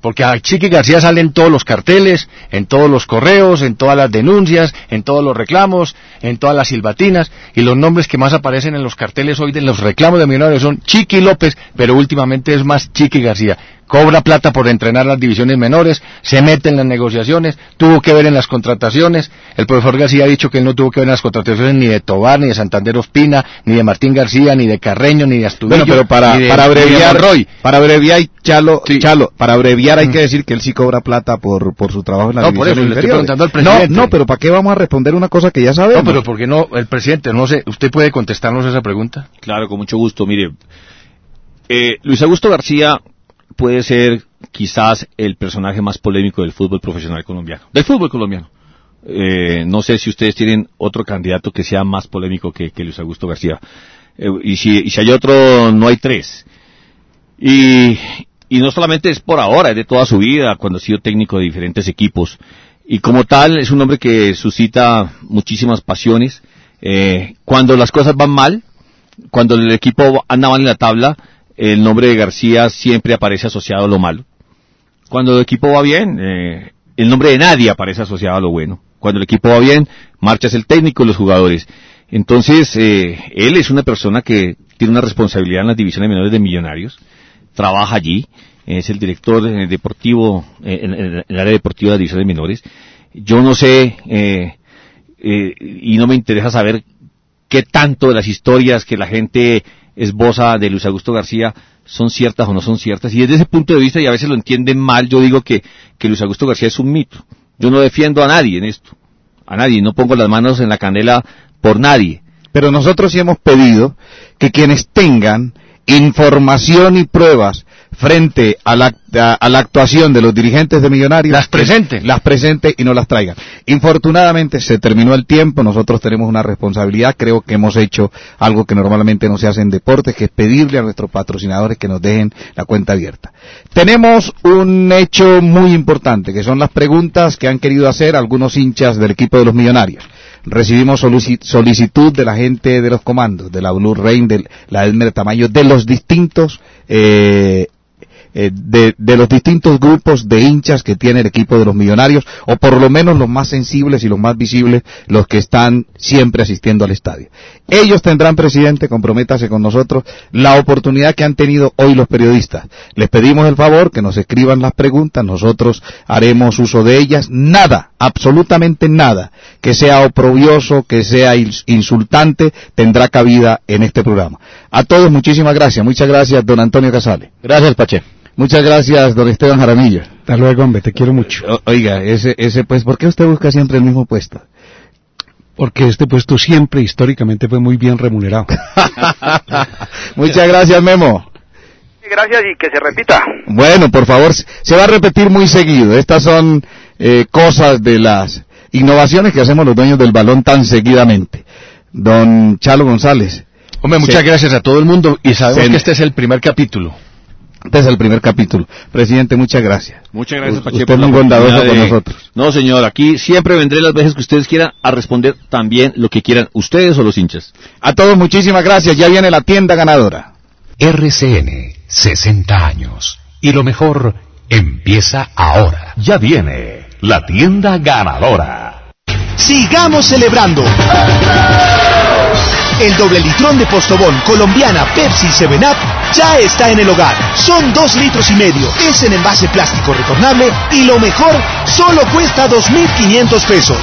Porque a Chiqui García salen todos los carteles, en todos los correos, en todas las denuncias, en todos los reclamos, en todas las silbatinas, y los nombres que más aparecen en los carteles hoy de los reclamos de Millonarios son Chiqui López, pero últimamente es más Chiqui García. Cobra plata por entrenar las divisiones menores, se mete en las negociaciones, tuvo que ver en las contrataciones. El profesor García ha dicho que él no tuvo que ver en las contrataciones ni de Tobar, ni de Santander Ospina, ni de Martín García, ni de Carreño, ni de Astudillo. Bueno, pero para, de- para abreviar, Monroy. para abreviar, Chalo, Sí. Chalo, para abreviar hay Mm. que decir que él sí cobra plata por, por su trabajo en la No, por eso, le estoy preguntando al presidente. No, no, pero ¿para qué vamos a responder una cosa que ya sabemos? No, pero ¿por qué no? El presidente, no sé, ¿usted puede contestarnos esa pregunta? Claro, con mucho gusto. Mire, eh, Luis Augusto García puede ser quizás el personaje más polémico del fútbol profesional colombiano. Del fútbol colombiano. Eh, no sé si ustedes tienen otro candidato que sea más polémico que, que Luis Augusto García. Eh, y, si, y si hay otro, no hay tres. Y, y no solamente es por ahora, es de toda su vida, cuando ha sido técnico de diferentes equipos. Y como tal, es un hombre que suscita muchísimas pasiones. Eh, cuando las cosas van mal, cuando el equipo anda mal en la tabla, el nombre de García siempre aparece asociado a lo malo. Cuando el equipo va bien, eh, el nombre de nadie aparece asociado a lo bueno. Cuando el equipo va bien, marchas el técnico y los jugadores. Entonces, eh, él es una persona que tiene una responsabilidad en las divisiones menores de millonarios. trabaja allí, es el director eh, deportivo, eh, en, en el área deportiva de divisiones menores. Yo no sé, eh, eh, y no me interesa saber qué tanto de las historias que la gente esboza de Luis Augusto García son ciertas o no son ciertas. Y desde ese punto de vista, y a veces lo entienden mal, yo digo que, que Luis Augusto García es un mito. Yo no defiendo a nadie en esto. A nadie. No pongo las manos en la canela por nadie. Pero nosotros sí hemos pedido que quienes tengan información y pruebas frente a la, a, a la actuación de los dirigentes de Millonarios, Las presenten. las presente y no las traigan. Infortunadamente se terminó el tiempo, nosotros tenemos una responsabilidad, creo que hemos hecho algo que normalmente no se hace en deportes, que es pedirle a nuestros patrocinadores que nos dejen la cuenta abierta. Tenemos un hecho muy importante, que son las preguntas que han querido hacer algunos hinchas del equipo de los Millonarios recibimos solici- solicitud de la gente de los comandos, de la Blue Rain, de la Elmer Tamayo, de los distintos eh, eh, de, de los distintos grupos de hinchas que tiene el equipo de los millonarios, o por lo menos los más sensibles y los más visibles, los que están siempre asistiendo al estadio. Ellos tendrán, presidente, comprométase con nosotros, la oportunidad que han tenido hoy los periodistas. Les pedimos el favor que nos escriban las preguntas, nosotros haremos uso de ellas. Nada, absolutamente nada, que sea oprobioso, que sea ins- insultante, tendrá cabida en este programa. A todos muchísimas gracias. Muchas gracias, don Antonio Casale. Gracias, Pache. Muchas gracias, don Esteban Jaramillo. Hasta luego, hombre, te quiero mucho. O- oiga, ese, ese, pues, ¿por qué usted busca siempre el mismo puesto? Porque este puesto siempre históricamente fue muy bien remunerado. Muchas gracias, Memo. Gracias y que se repita. Bueno, por favor, se va a repetir muy seguido. Estas son eh, cosas de las innovaciones que hacemos los dueños del balón tan seguidamente. Don Chalo González. Hombre, muchas Sí. gracias a todo el mundo y sabemos Sí. que este es el primer capítulo. Este es el primer capítulo. Presidente, muchas gracias. Muchas gracias, U- Pache, usted es muy bondadoso con nosotros. No, señor, aquí siempre vendré las veces que ustedes quieran a responder también lo que quieran ustedes o los hinchas. A todos muchísimas gracias. Ya viene la tienda ganadora. RCN, 60 años. Y lo mejor empieza ahora. Ya viene la tienda ganadora. Sigamos celebrando. El doble litrón de Postobón colombiana Pepsi 7 Up ya está en el hogar. Son dos litros y medio. Es en envase plástico retornable y lo mejor, solo cuesta 2.500 pesos.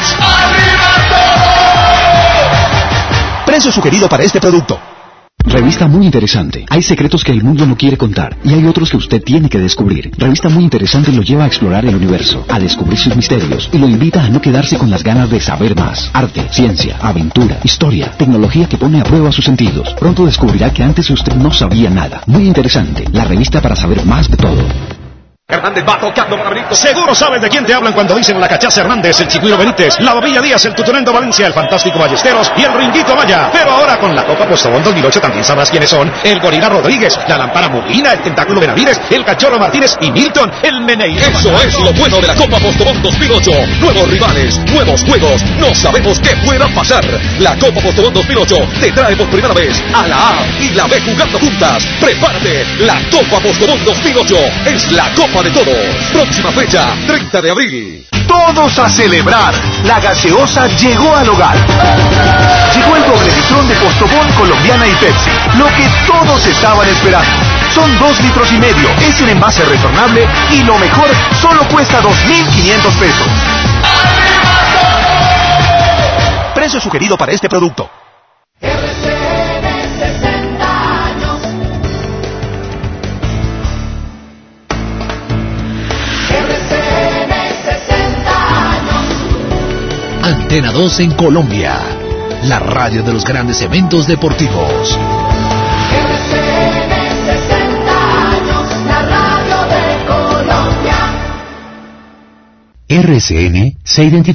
Precio sugerido para este producto. Revista muy interesante. Hay secretos que el mundo no quiere contar y hay otros que usted tiene que descubrir. Revista muy interesante lo lleva a explorar el universo, a descubrir sus misterios y lo invita a no quedarse con las ganas de saber más. Arte, ciencia, aventura, historia, tecnología que pone a prueba sus sentidos. Pronto descubrirá que antes usted no sabía nada. Muy interesante. La revista para saber más de todo. Hernández va tocando para Benito. Seguro sabes de quién te hablan cuando dicen la cachaza Hernández, el Chiquiro Benítez, la Babilla Díaz, el Tutunendo Valencia, el Fantástico Ballesteros y el Ringuito Maya. Pero ahora con la Copa Postobón 2008 también sabrás quiénes son el Gorila Rodríguez, la Lámpara Molina, el Tentáculo Benavides, el Cachorro Martínez y Milton, el Menei. Eso es lo bueno de la Copa Postobón 2008. Nuevos rivales, nuevos juegos. No sabemos qué pueda pasar. La Copa Postobón 2008 te trae por primera vez a la A y la B jugando juntas. Prepárate. La Copa Postobón 2008 es la Copa de todos. Próxima fecha, 30 de abril. Todos a celebrar. La gaseosa llegó al hogar. Llegó el doble litrón de Postobón, Colombiana y Pepsi. Lo que todos estaban esperando. Son dos litros y medio. Es en envase retornable y lo mejor, solo cuesta 2.500 pesos. Precio sugerido para este producto. Antena 2 en Colombia. La radio de los grandes eventos deportivos. RCN se identifica